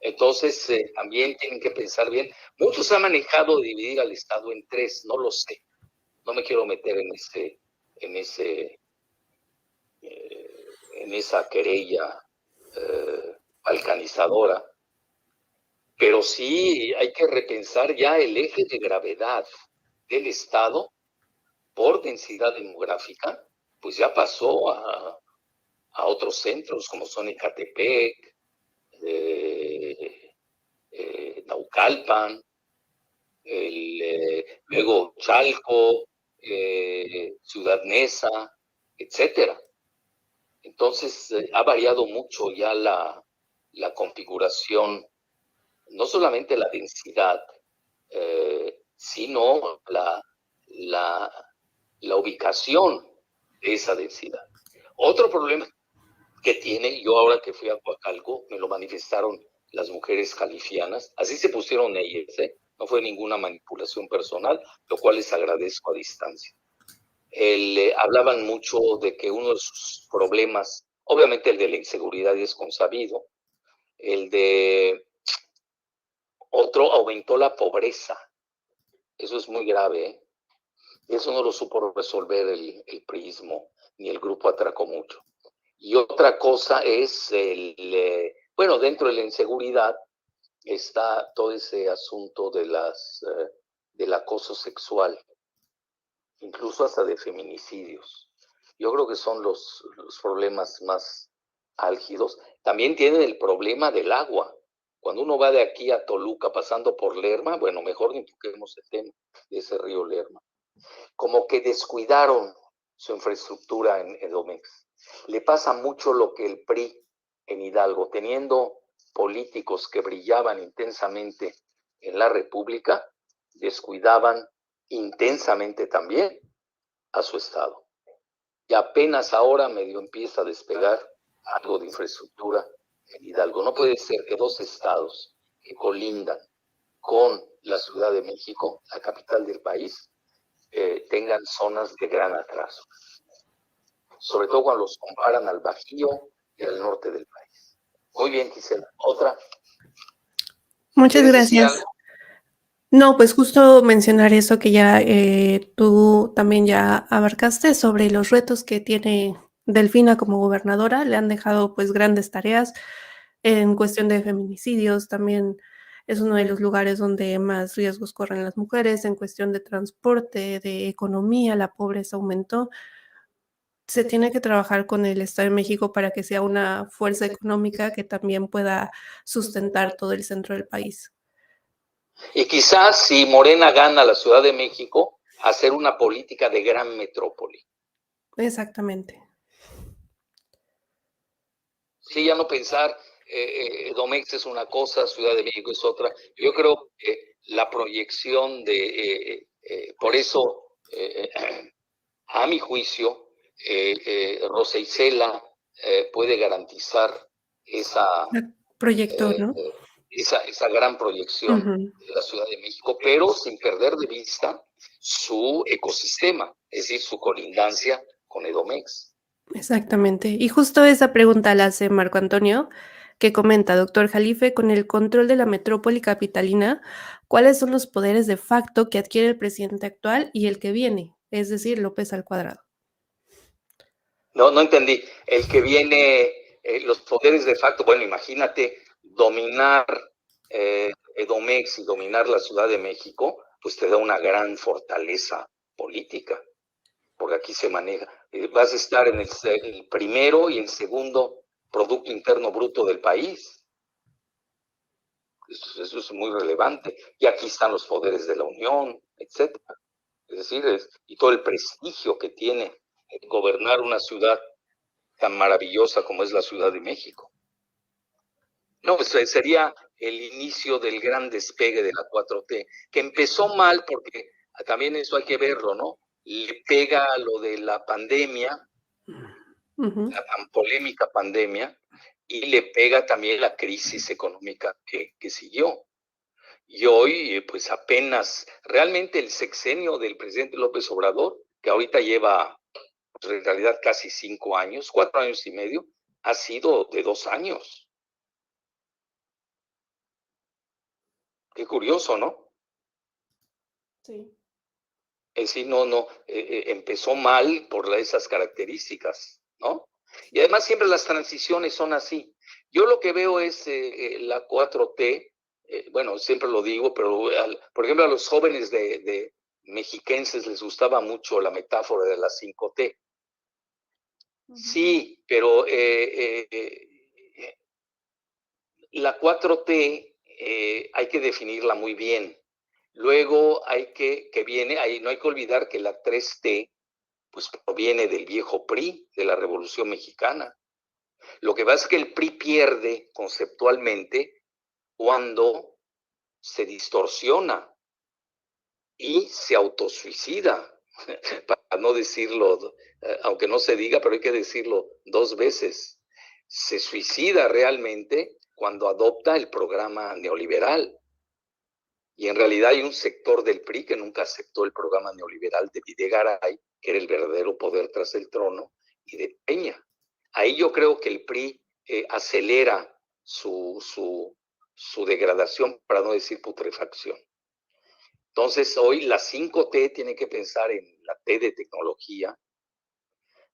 Entonces, eh, también tienen que pensar bien. Muchos han manejado dividir al Estado en tres, no lo sé. No me quiero meter en ese, en ese, eh, en esa querella eh, balcanizadora. Pero sí hay que repensar ya el eje de gravedad del Estado por densidad demográfica, pues ya pasó a, otros centros como son Ecatepec, eh, eh, Naucalpan, eh, luego Chalco, Ciudad Neza, etcétera. Entonces, ha variado mucho ya la, la, configuración, no solamente la densidad, eh, sino la, la, ubicación de esa densidad. Otro problema que tiene, yo ahora que fui a Coacalco, me lo manifestaron las mujeres califianas, así se pusieron ellas, ¿eh? no fue ninguna manipulación personal, lo cual les agradezco a distancia. Eh, hablaban mucho de que uno de sus problemas, obviamente el de la inseguridad es consabido, el de otro aumentó la pobreza. Eso es muy grave. ¿eh? Eso no lo supo resolver el, el prismo ni el grupo atracó mucho. Y otra cosa es el, eh, bueno, dentro de la inseguridad está todo ese asunto de las, eh, del acoso sexual, incluso hasta de feminicidios. Yo creo que son los, los problemas más álgidos. También tienen el problema del agua. Cuando uno va de aquí a Toluca pasando por Lerma, bueno, mejor ni toquemos el tema de ese río Lerma. Como que descuidaron su infraestructura en Edomex. Le pasa mucho lo que el PRI en Hidalgo, teniendo políticos que brillaban intensamente en la República, descuidaban intensamente también a su Estado. Y apenas ahora medio empieza a despegar algo de infraestructura Hidalgo. No puede ser que dos estados que colindan con la Ciudad de México, la capital del país, eh, tengan zonas de gran atraso. Sobre todo cuando los comparan al Bajío y al norte del país. Muy bien, Gisela. Otra. Muchas gracias. No, pues justo mencionar eso que ya eh, tú también ya abarcaste sobre los retos que tiene Delfina como gobernadora. Le han dejado pues grandes tareas en cuestión de feminicidios, también es uno de los lugares donde más riesgos corren las mujeres en cuestión de transporte, de economía, la pobreza aumentó. Se tiene que trabajar con el Estado de México para que sea una fuerza económica que también pueda sustentar todo el centro del país. Y quizás si Morena gana la Ciudad de México, hacer una política de gran metrópoli. Exactamente. Sí, ya no pensar eh, eh, Domex es una cosa, Ciudad de México es otra. Yo creo que la proyección de, eh, eh, por eso, a mi juicio, Rosa Isela puede garantizar esa, Proyecto, ¿no? esa, esa, gran proyección de la Ciudad de México, pero sin perder de vista su ecosistema, es decir, su colindancia con Edomex. Exactamente. Y justo esa pregunta la hace Marco Antonio que comenta doctor Jalife, con el control de la metrópoli capitalina, ¿cuáles son los poderes de facto que adquiere el presidente actual y el que viene? Es decir, López al cuadrado. No, no entendí. El que viene, eh, los poderes de facto, bueno, imagínate dominar eh, Edomex y dominar la Ciudad de México, pues te da una gran fortaleza política, porque aquí se maneja. Vas a estar en el, primero y el segundo Producto Interno Bruto del país. Eso, es muy relevante. Y aquí están los poderes de la Unión, etc. Es decir, y todo el prestigio que tiene gobernar una ciudad tan maravillosa como es la Ciudad de México. No, pues eh, sería el inicio del gran despegue de la 4T, que empezó mal porque también eso hay que verlo, ¿no? Le pega lo de la pandemia, la tan polémica pandemia, y le pega también la crisis económica que, que siguió. Y hoy, pues apenas, realmente el sexenio del presidente López Obrador, que ahorita lleva pues, en realidad casi cinco años, cuatro años y medio, ha sido de dos años. Qué curioso, ¿no? Sí. Es decir, no, no, eh, eh, empezó mal por esas características. ¿no? Y además siempre las transiciones son así. Yo lo que veo es eh, la 4T, eh, bueno, siempre lo digo, pero al, por ejemplo a los jóvenes de, de, mexiquenses les gustaba mucho la metáfora de la 5T. Uh -huh. Sí, pero la 4T hay que definirla muy bien. Luego hay que, que viene, ahí no hay que olvidar que la 3T, pues proviene del viejo PRI, de la Revolución Mexicana. Lo que pasa es que el PRI pierde conceptualmente cuando se distorsiona y se autosuicida, para no decirlo, eh, aunque no se diga, pero hay que decirlo dos veces. Se suicida realmente cuando adopta el programa neoliberal. Y en realidad hay un sector del PRI que nunca aceptó el programa neoliberal de Videgaray, que era el verdadero poder tras el trono, y de Peña. Ahí yo creo que el PRI eh, acelera su, su, su degradación, para no decir putrefacción. Entonces, hoy la 5T tiene que pensar en la T de tecnología,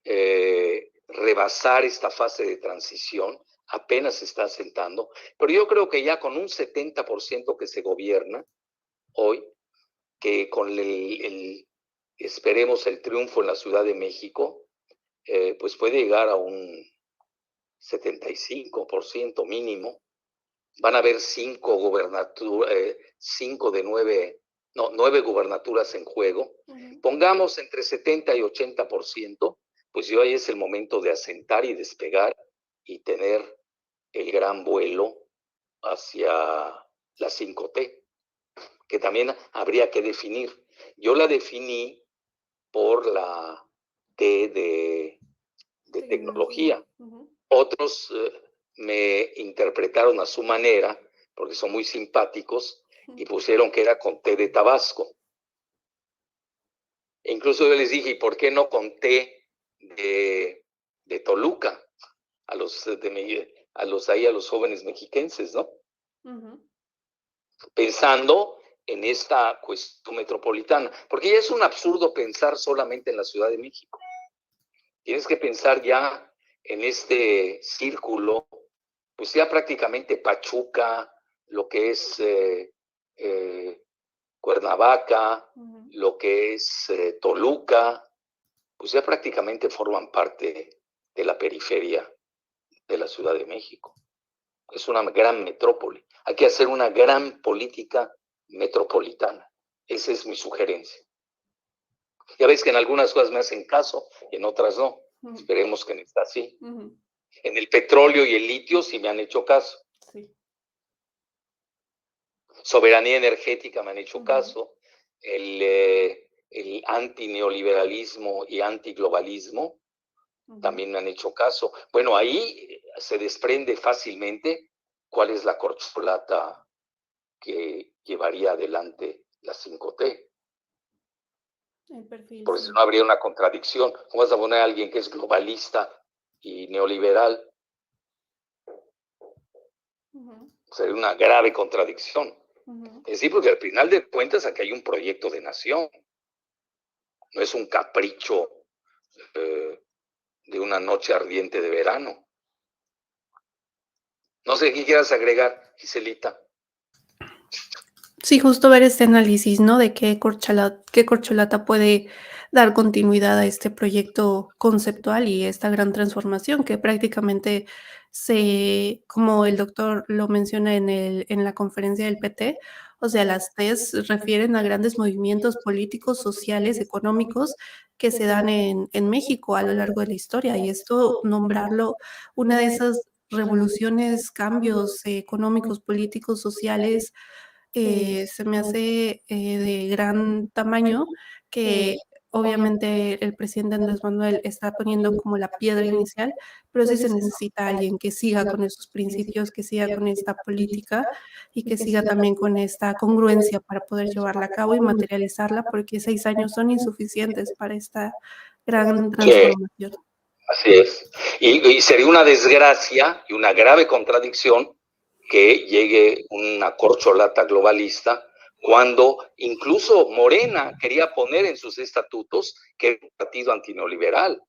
eh, rebasar esta fase de transición, apenas se está asentando, pero yo creo que ya con un 70% que se gobierna hoy, que con el, esperemos el triunfo en la Ciudad de México, eh, pues puede llegar a un 75% mínimo. Van a haber cinco gobernaturas, eh, cinco de nueve, no, nueve gubernaturas en juego. Pongamos entre 70 y 80%, pues yo ahí es el momento de asentar y despegar y tener el gran vuelo hacia la 5T, que también habría que definir. Yo la definí por la T de, tecnología. Otros eh, me interpretaron a su manera, porque son muy simpáticos, y pusieron que era con T de Tabasco. E incluso yo les dije, ¿y por qué no con T de, de Toluca? A los, de, a los ahí, a los jóvenes mexiquenses, ¿no? Pensando en esta cuestión metropolitana, porque ya es un absurdo pensar solamente en la Ciudad de México. Tienes que pensar ya en este círculo, pues ya prácticamente Pachuca, lo que es eh, eh, Cuernavaca, lo que es eh, Toluca, pues ya prácticamente forman parte de la periferia de la Ciudad de México. Es una gran metrópoli. Hay que hacer una gran política metropolitana. Esa es mi sugerencia. Ya ves que en algunas cosas me hacen caso y en otras no. Esperemos que no está así. En el petróleo y el litio sí me han hecho caso. Soberanía energética me han hecho caso. El, eh, el antineoliberalismo y antiglobalismo también me han hecho caso. Bueno, ahí se desprende fácilmente cuál es la corcholata que llevaría adelante la 5T. Porque si no habría una contradicción. ¿Cómo vas a poner a alguien que es globalista y neoliberal? Sería una grave contradicción. Es decir, porque al final de cuentas aquí hay un proyecto de nación. No es un capricho eh, de una noche ardiente de verano. No sé qué quieras agregar, Giselita. Sí, justo ver este análisis, ¿no? De qué corcholata, qué corcholata puede dar continuidad a este proyecto conceptual y esta gran transformación que prácticamente se, como el doctor lo menciona en, el, en la conferencia del PT, o sea, las TES refieren a grandes movimientos políticos, sociales, económicos que se dan en, en México a lo largo de la historia. Y esto, nombrarlo una de esas revoluciones, cambios económicos, políticos, sociales, eh, se me hace eh, de gran tamaño que obviamente el presidente Andrés Manuel está poniendo como la piedra inicial, pero sí se necesita alguien que siga con esos principios, que siga con esta política y que siga también con esta congruencia para poder llevarla a cabo y materializarla, porque seis años son insuficientes para esta gran transformación. así es. Y, sería una desgracia y una grave contradicción que llegue una corcholata globalista cuando incluso Morena quería poner en sus estatutos que era un partido antineoliberal.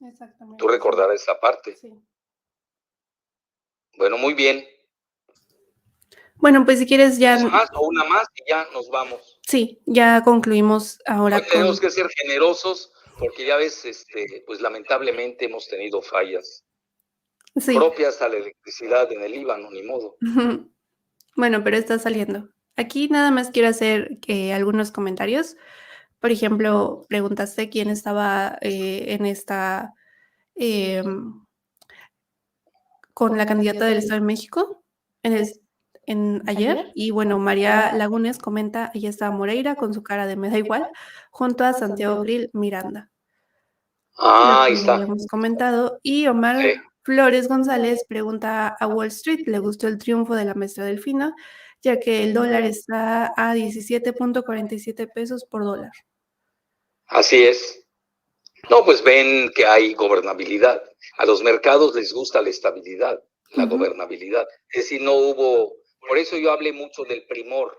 Exactamente. Tú recordarás esa parte. Sí. Bueno, muy bien. Bueno, pues si quieres ya... Una más o una más y ya nos vamos. Sí, ya concluimos ahora. Tenemos que ser generosos porque ya ves, este, pues lamentablemente hemos tenido fallas propias a la electricidad en el Líbano, ni modo. Bueno, pero está saliendo. Aquí nada más quiero hacer eh, algunos comentarios. Por ejemplo, preguntaste quién estaba eh, en esta em, con la candidata del Estado de México en, en ayer. Y bueno, María Lagunes comenta, ella estaba Moreira con su cara de me da igual, junto a Santiago Grill Miranda. Ah, ahí está. Hemos comentado. Y Omar Flores González pregunta a Wall Street, ¿le gustó el triunfo de la maestra Delfina? Ya que el dólar está a 17.47 pesos por dólar. Así es. No, pues ven que hay gobernabilidad. A los mercados les gusta la estabilidad, la gobernabilidad. Es decir, no hubo, por eso yo hablé mucho del primor,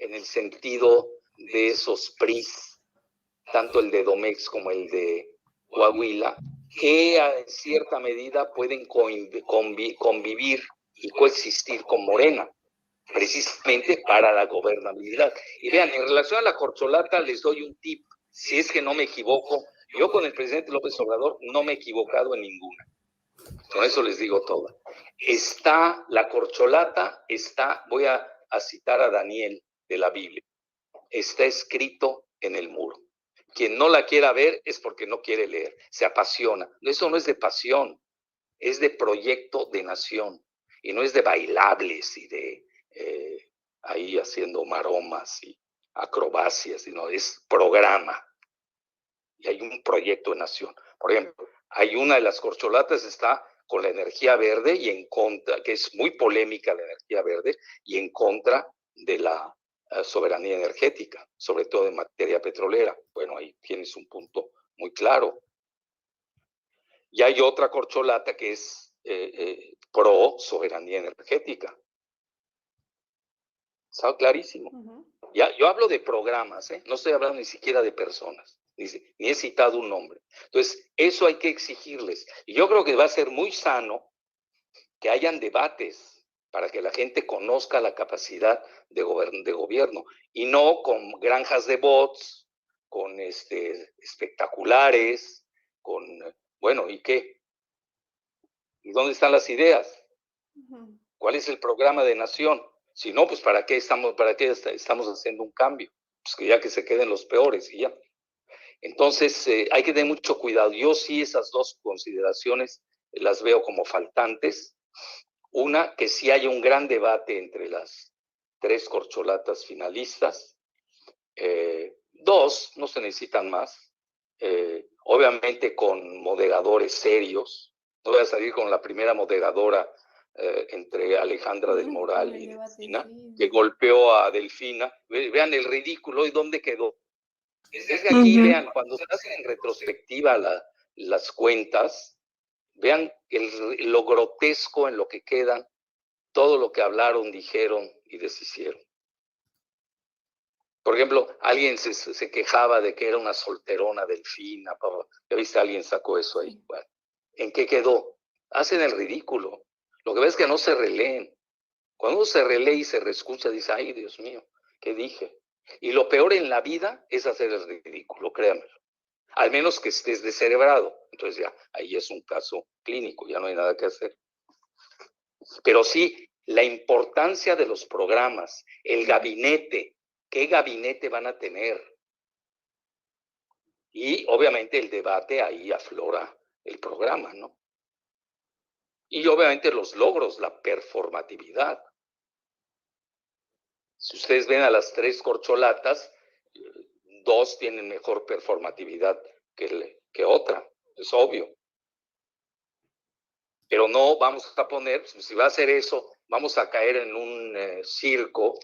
en el sentido de esos PRIs, tanto el de Domex como el de Coahuila, que en cierta medida pueden convivir y coexistir con Morena, precisamente para la gobernabilidad. Y vean, en relación a la corcholata les doy un tip, si es que no me equivoco, yo con el presidente López Obrador no me he equivocado en ninguna. Con eso les digo todo. Está la corcholata, está, voy a, a citar a Daniel de la Biblia, está escrito en el muro. Quien no la quiera ver es porque no quiere leer, se apasiona. Eso no es de pasión, es de proyecto de nación y no es de bailables y de eh, ahí haciendo maromas y acrobacias, sino es programa. Y hay un proyecto de nación. Por ejemplo, hay una de las corcholatas está con la energía verde y en contra, que es muy polémica la energía verde, y en contra de la soberanía energética, sobre todo en materia petrolera. Bueno, ahí tienes un punto muy claro. Y hay otra corcholata que es eh, eh, pro soberanía energética. Está clarísimo. ya, yo hablo de programas, no estoy hablando ni siquiera de personas, ni, ni he citado un nombre. Entonces, eso hay que exigirles. Y yo creo que va a ser muy sano que hayan debates para que la gente conozca la capacidad de, de gobierno y no con granjas de bots, con este, espectaculares, con, bueno, ¿y qué? ¿Y dónde están las ideas? ¿Cuál es el programa de nación? Si no, pues ¿para qué estamos, para qué estamos haciendo un cambio? Pues que ya que se queden los peores y ya. Entonces, eh, hay que tener mucho cuidado. Yo sí esas dos consideraciones las veo como faltantes una, que sí haya un gran debate entre las tres corcholatas finalistas. Eh, dos, no se necesitan más. Eh, obviamente con moderadores serios. No voy a salir con la primera moderadora eh, entre Alejandra del Moral y Delfina, que golpeó a Delfina. Vean el ridículo y dónde quedó. Es que aquí, vean, cuando se hacen en retrospectiva las cuentas, Vean el, lo grotesco en lo que quedan, todo lo que hablaron, dijeron y deshicieron. Por ejemplo, alguien se, quejaba de que era una solterona delfina. ¿Ya viste? Alguien sacó eso ahí. ¿En qué quedó? Hacen el ridículo. Lo que ves es que no se releen. Cuando uno se relee y se reescucha, dice, ay, Dios mío, ¿qué dije? Y lo peor en la vida es hacer el ridículo, créanmelo al menos que estés descerebrado. Entonces ya, ahí es un caso clínico, ya no hay nada que hacer. Pero sí, la importancia de los programas, el gabinete, qué gabinete van a tener. Y obviamente el debate ahí aflora el programa, ¿no? Y obviamente los logros, la performatividad. Si ustedes ven a las tres corcholatas, dos tienen mejor performatividad que, otra, es obvio. Pero no vamos a poner, si va a hacer eso, vamos a caer en un eh, circo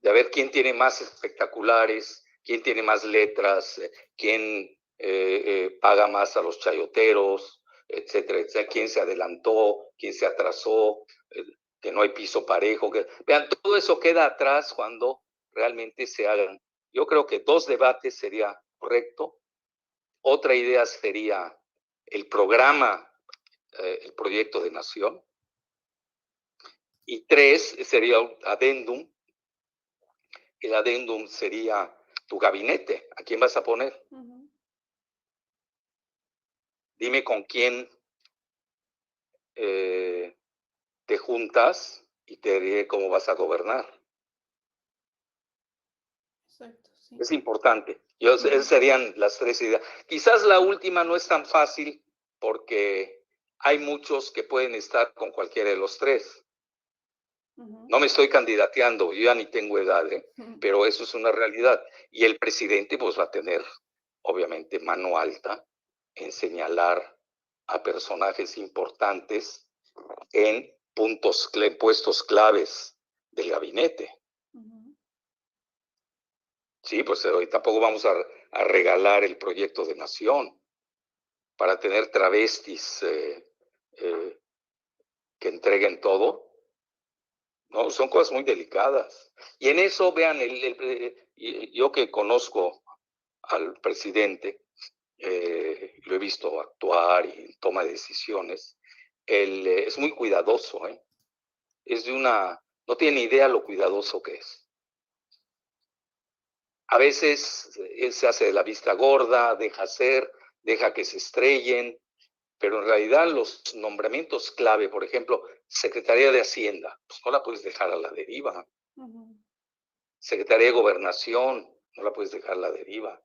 de a ver quién tiene más espectaculares, quién tiene más letras, eh, quién eh, paga más a los chayoteros, etcétera, quién se adelantó, quién se atrasó, que no hay piso parejo. Vean, todo eso queda atrás cuando realmente se hagan yo creo que dos debates sería correcto. Otra idea sería el programa, eh, el proyecto de nación. Y tres sería un adendum. El adendum sería tu gabinete. ¿A quién vas a poner? Dime con quién eh, te juntas y te diré cómo vas a gobernar. Es importante. Yo, esas serían las tres ideas. Quizás la última no es tan fácil porque hay muchos que pueden estar con cualquiera de los tres. No me estoy candidateando, yo ya ni tengo edad, ¿eh? pero eso es una realidad. Y el presidente pues va a tener, obviamente, mano alta en señalar a personajes importantes en puntos, puestos claves del gabinete. Sí, pues hoy tampoco vamos a, regalar el proyecto de nación para tener travestis eh, eh, que entreguen todo. No, son cosas muy delicadas. Y en eso, vean, yo que conozco al presidente, eh, lo he visto actuar y toma decisiones, él es muy cuidadoso, es de una, no tiene idea lo cuidadoso que es. A veces él se hace de la vista gorda, deja hacer, deja que se estrellen, pero en realidad los nombramientos clave, por ejemplo, Secretaría de Hacienda, pues no la puedes dejar a la deriva. Secretaría de Gobernación, no la puedes dejar a la deriva.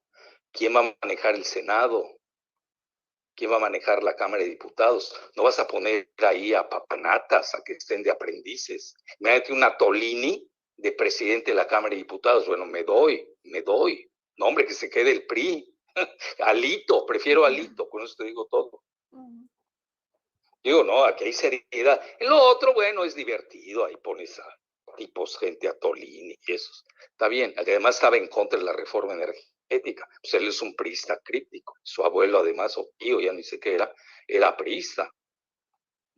¿Quién va a manejar el Senado? ¿Quién va a manejar la Cámara de Diputados? No vas a poner ahí a papanatas, a que estén de aprendices. Imagínate una Tolini de presidente de la Cámara de Diputados. Bueno, me doy, me doy. No, hombre, que se quede el PRI. Alito, prefiero Alito, con eso te digo todo. Digo, no, aquí hay seriedad. En lo otro, bueno, es divertido, ahí pones a tipos, gente a Tolini y eso. Está bien, además estaba en contra de la reforma energética. Pues él es un priista críptico. Su abuelo, además, o tío, ya ni sé qué era, era priista.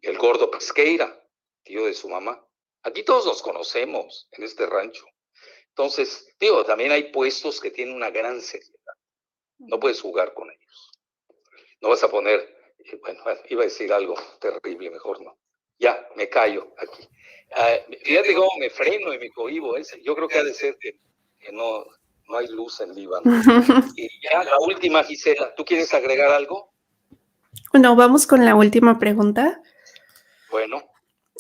El gordo Pesqueira, tío de su mamá. Aquí todos nos conocemos en este rancho. Entonces, digo, también hay puestos que tienen una gran seriedad. No puedes jugar con ellos. No vas a poner, eh, bueno, iba a decir algo terrible, mejor no. Ya, me callo aquí. Uh, fíjate cómo me freno y me cohibo. yo creo que ha de ser que, no, no hay luz en Líbano. y ya la última, Gisela, ¿tú quieres agregar algo? Bueno, vamos con la última pregunta. Bueno.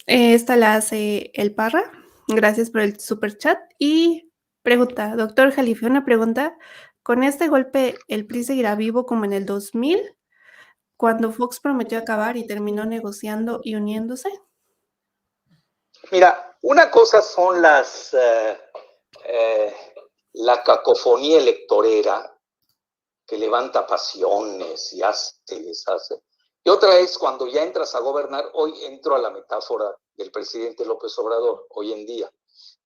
Esta la hace el Parra. Gracias por el super chat. Y pregunta, doctor Jalife, una pregunta. ¿Con este golpe el PRI seguirá vivo como en el 2000, cuando Fox prometió acabar y terminó negociando y uniéndose? Mira, una cosa son las eh, eh, la cacofonía electorera que levanta pasiones y hace y deshace. Y otra es cuando ya entras a gobernar, hoy entro a la metáfora del presidente López Obrador, hoy en día,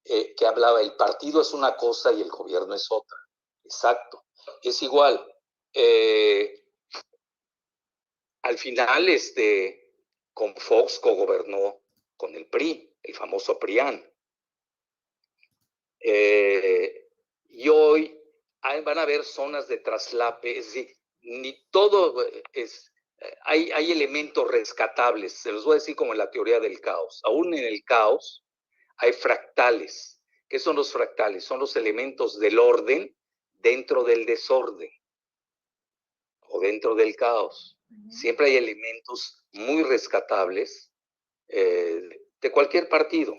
eh, que hablaba, el partido es una cosa y el gobierno es otra. Exacto. Es igual. Eh, al final, este, con Fox co-gobernó con el PRI, el famoso PRIAN. Eh, y hoy van a haber zonas de traslape, es decir, ni todo es hay, elementos rescatables, se los voy a decir como en la teoría del caos. Aún en el caos hay fractales. ¿Qué son los fractales? Son los elementos del orden dentro del desorden o dentro del caos. Siempre hay elementos muy rescatables eh, de cualquier partido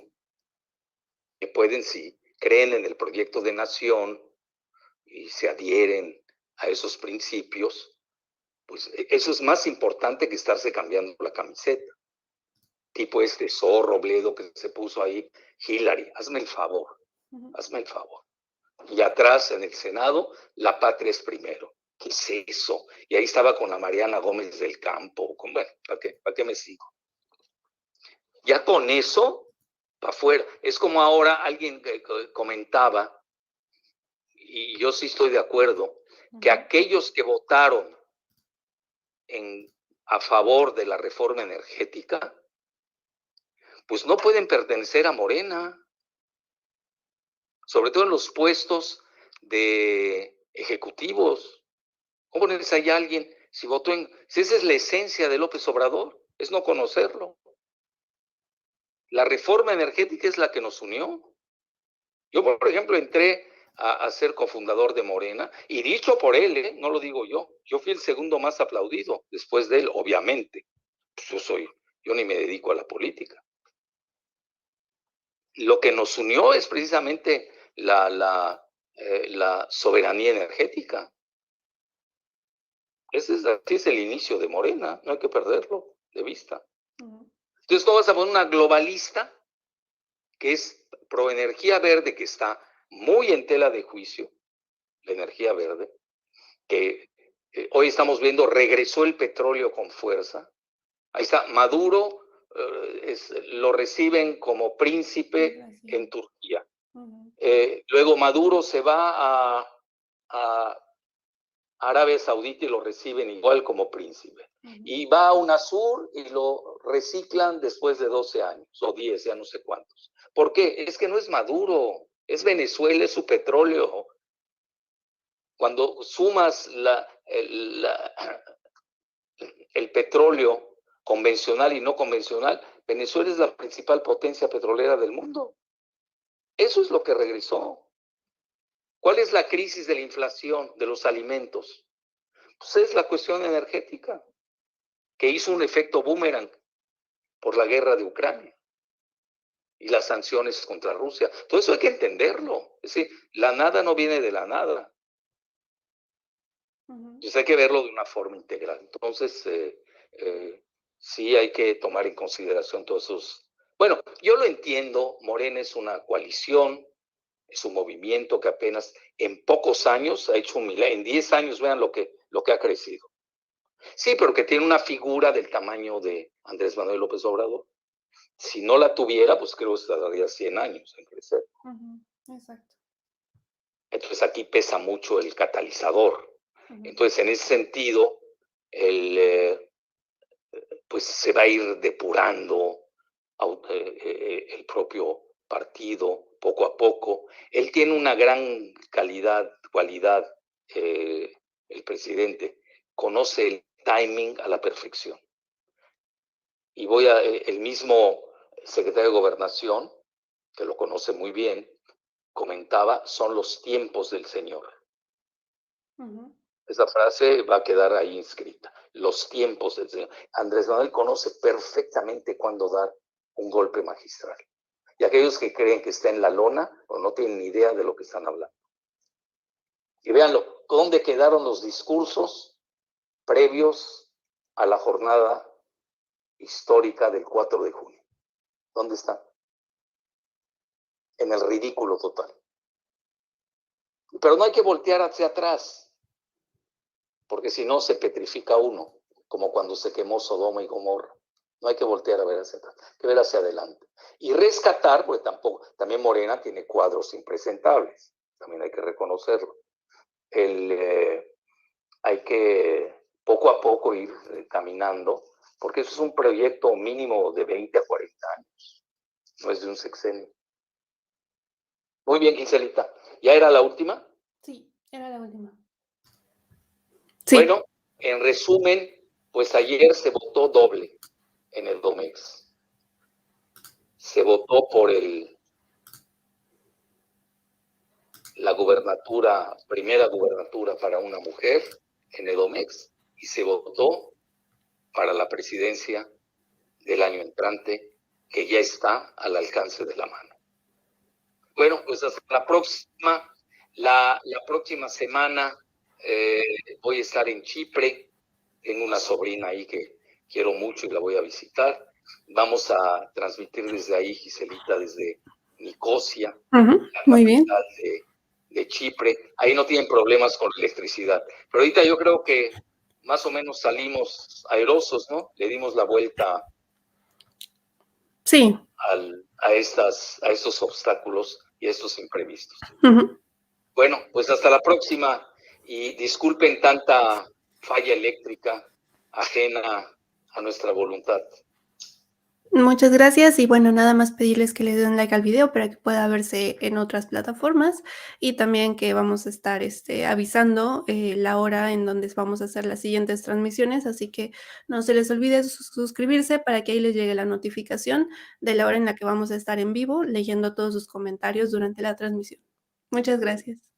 que pueden, sí, creen en el proyecto de nación y se adhieren a esos principios, pues e, eso es más importante que estarse cambiando la camiseta. Tipo este zorro bledo que se puso ahí, Hillary, hazme el favor, hazme el favor. Y atrás en el Senado, la patria es primero. ¿Qué es eso? Y ahí estaba con la Mariana Gómez del Campo. Con, bueno, ¿para qué, ¿para qué me sigo? Ya con eso, para afuera. Es como ahora alguien comentaba, y yo sí estoy de acuerdo, que aquellos que votaron a favor de la reforma energética, pues no pueden pertenecer a Morena, sobre todo en los puestos de ejecutivos. ¿Cómo pones ahí a alguien si votó en... Si esa es la esencia de López Obrador, es no conocerlo. La reforma energética es la que nos unió. Yo, por ejemplo, entré a, ser cofundador de Morena, y dicho por él, ¿eh? no lo digo yo, yo fui el segundo más aplaudido después de él, obviamente. Pues yo soy, yo ni me dedico a la política. Lo que nos unió es precisamente la, la, eh, la soberanía energética. Ese es, así es el inicio de Morena, no hay que perderlo de vista. Entonces, tú vas a poner una globalista que es pro energía verde, que está muy en tela de juicio, la energía verde, que eh, hoy estamos viendo regresó el petróleo con fuerza. Ahí está, Maduro es, lo reciben como príncipe en Turquía. Eh, luego Maduro se va a, a, Arabia Saudita y lo reciben igual como príncipe. Y va a UNASUR y lo reciclan después de 12 años o 10, ya no sé cuántos. ¿Por qué? Es que no es Maduro, es Venezuela, es su petróleo. Cuando sumas la, el, el petróleo convencional y no convencional, Venezuela es la principal potencia petrolera del mundo. Eso es lo que regresó. ¿Cuál es la crisis de la inflación de los alimentos? Pues es la cuestión energética, que hizo un efecto boomerang por la guerra de Ucrania y las sanciones contra Rusia. Todo eso hay que entenderlo. Es decir, la nada no viene de la nada. Entonces hay que verlo de una forma integral. Entonces, eh, eh, sí hay que tomar en consideración todos esos. Bueno, yo lo entiendo, Morena es una coalición, es un movimiento que apenas en pocos años ha hecho un milagro. En 10 años vean lo que, lo que ha crecido. Sí, pero que tiene una figura del tamaño de Andrés Manuel López Obrador. Si no la tuviera, pues creo que tardaría 100 años en crecer. Exacto. Entonces aquí pesa mucho el catalizador. Entonces, en ese sentido, el, eh, pues se va a ir depurando eh, eh, el propio partido poco a poco. Él tiene una gran calidad, cualidad, el presidente, conoce el timing a la perfección. Y voy a, el mismo secretario de Gobernación, que lo conoce muy bien, comentaba, son los tiempos del Señor. Esa frase va a quedar ahí inscrita. Los tiempos del Señor. Andrés Manuel conoce perfectamente cuándo dar un golpe magistral. Y aquellos que creen que está en la lona o no tienen ni idea de lo que están hablando. Y véanlo, ¿dónde quedaron los discursos previos a la jornada histórica del 4 de junio? ¿Dónde están? En el ridículo total. Pero no hay que voltear hacia atrás porque si no se petrifica uno, como cuando se quemó Sodoma y Gomorra. No hay que voltear a ver hacia atrás, hay que ver hacia adelante. Y rescatar, porque tampoco, también Morena tiene cuadros impresentables, también hay que reconocerlo. El, eh, hay que poco a poco ir eh, caminando, porque eso es un proyecto mínimo de 20 a 40 años, no es de un sexenio. Muy bien, Ginselita. ¿Ya era la última? Sí, era la última. Bueno, en resumen, pues ayer se votó doble en el Domex. Se votó por el la gubernatura, primera gubernatura para una mujer en el Domex y se votó para la presidencia del año entrante que ya está al alcance de la mano. Bueno, pues hasta la próxima, la, la próxima semana eh, voy a estar en Chipre, tengo una sobrina ahí que quiero mucho y la voy a visitar. Vamos a transmitir desde ahí, Giselita, desde Nicosia, Muy bien. De, de, Chipre. Ahí no tienen problemas con electricidad. Pero ahorita yo creo que más o menos salimos aerosos, ¿no? Le dimos la vuelta sí. al, a, estas, a estos obstáculos y a estos imprevistos. Bueno, pues hasta la próxima y disculpen tanta falla eléctrica ajena a nuestra voluntad. Muchas gracias y bueno, nada más pedirles que le den like al video para que pueda verse en otras plataformas y también que vamos a estar este, avisando eh, la hora en donde vamos a hacer las siguientes transmisiones, así que no se les olvide suscribirse para que ahí les llegue la notificación de la hora en la que vamos a estar en vivo leyendo todos sus comentarios durante la transmisión. Muchas gracias.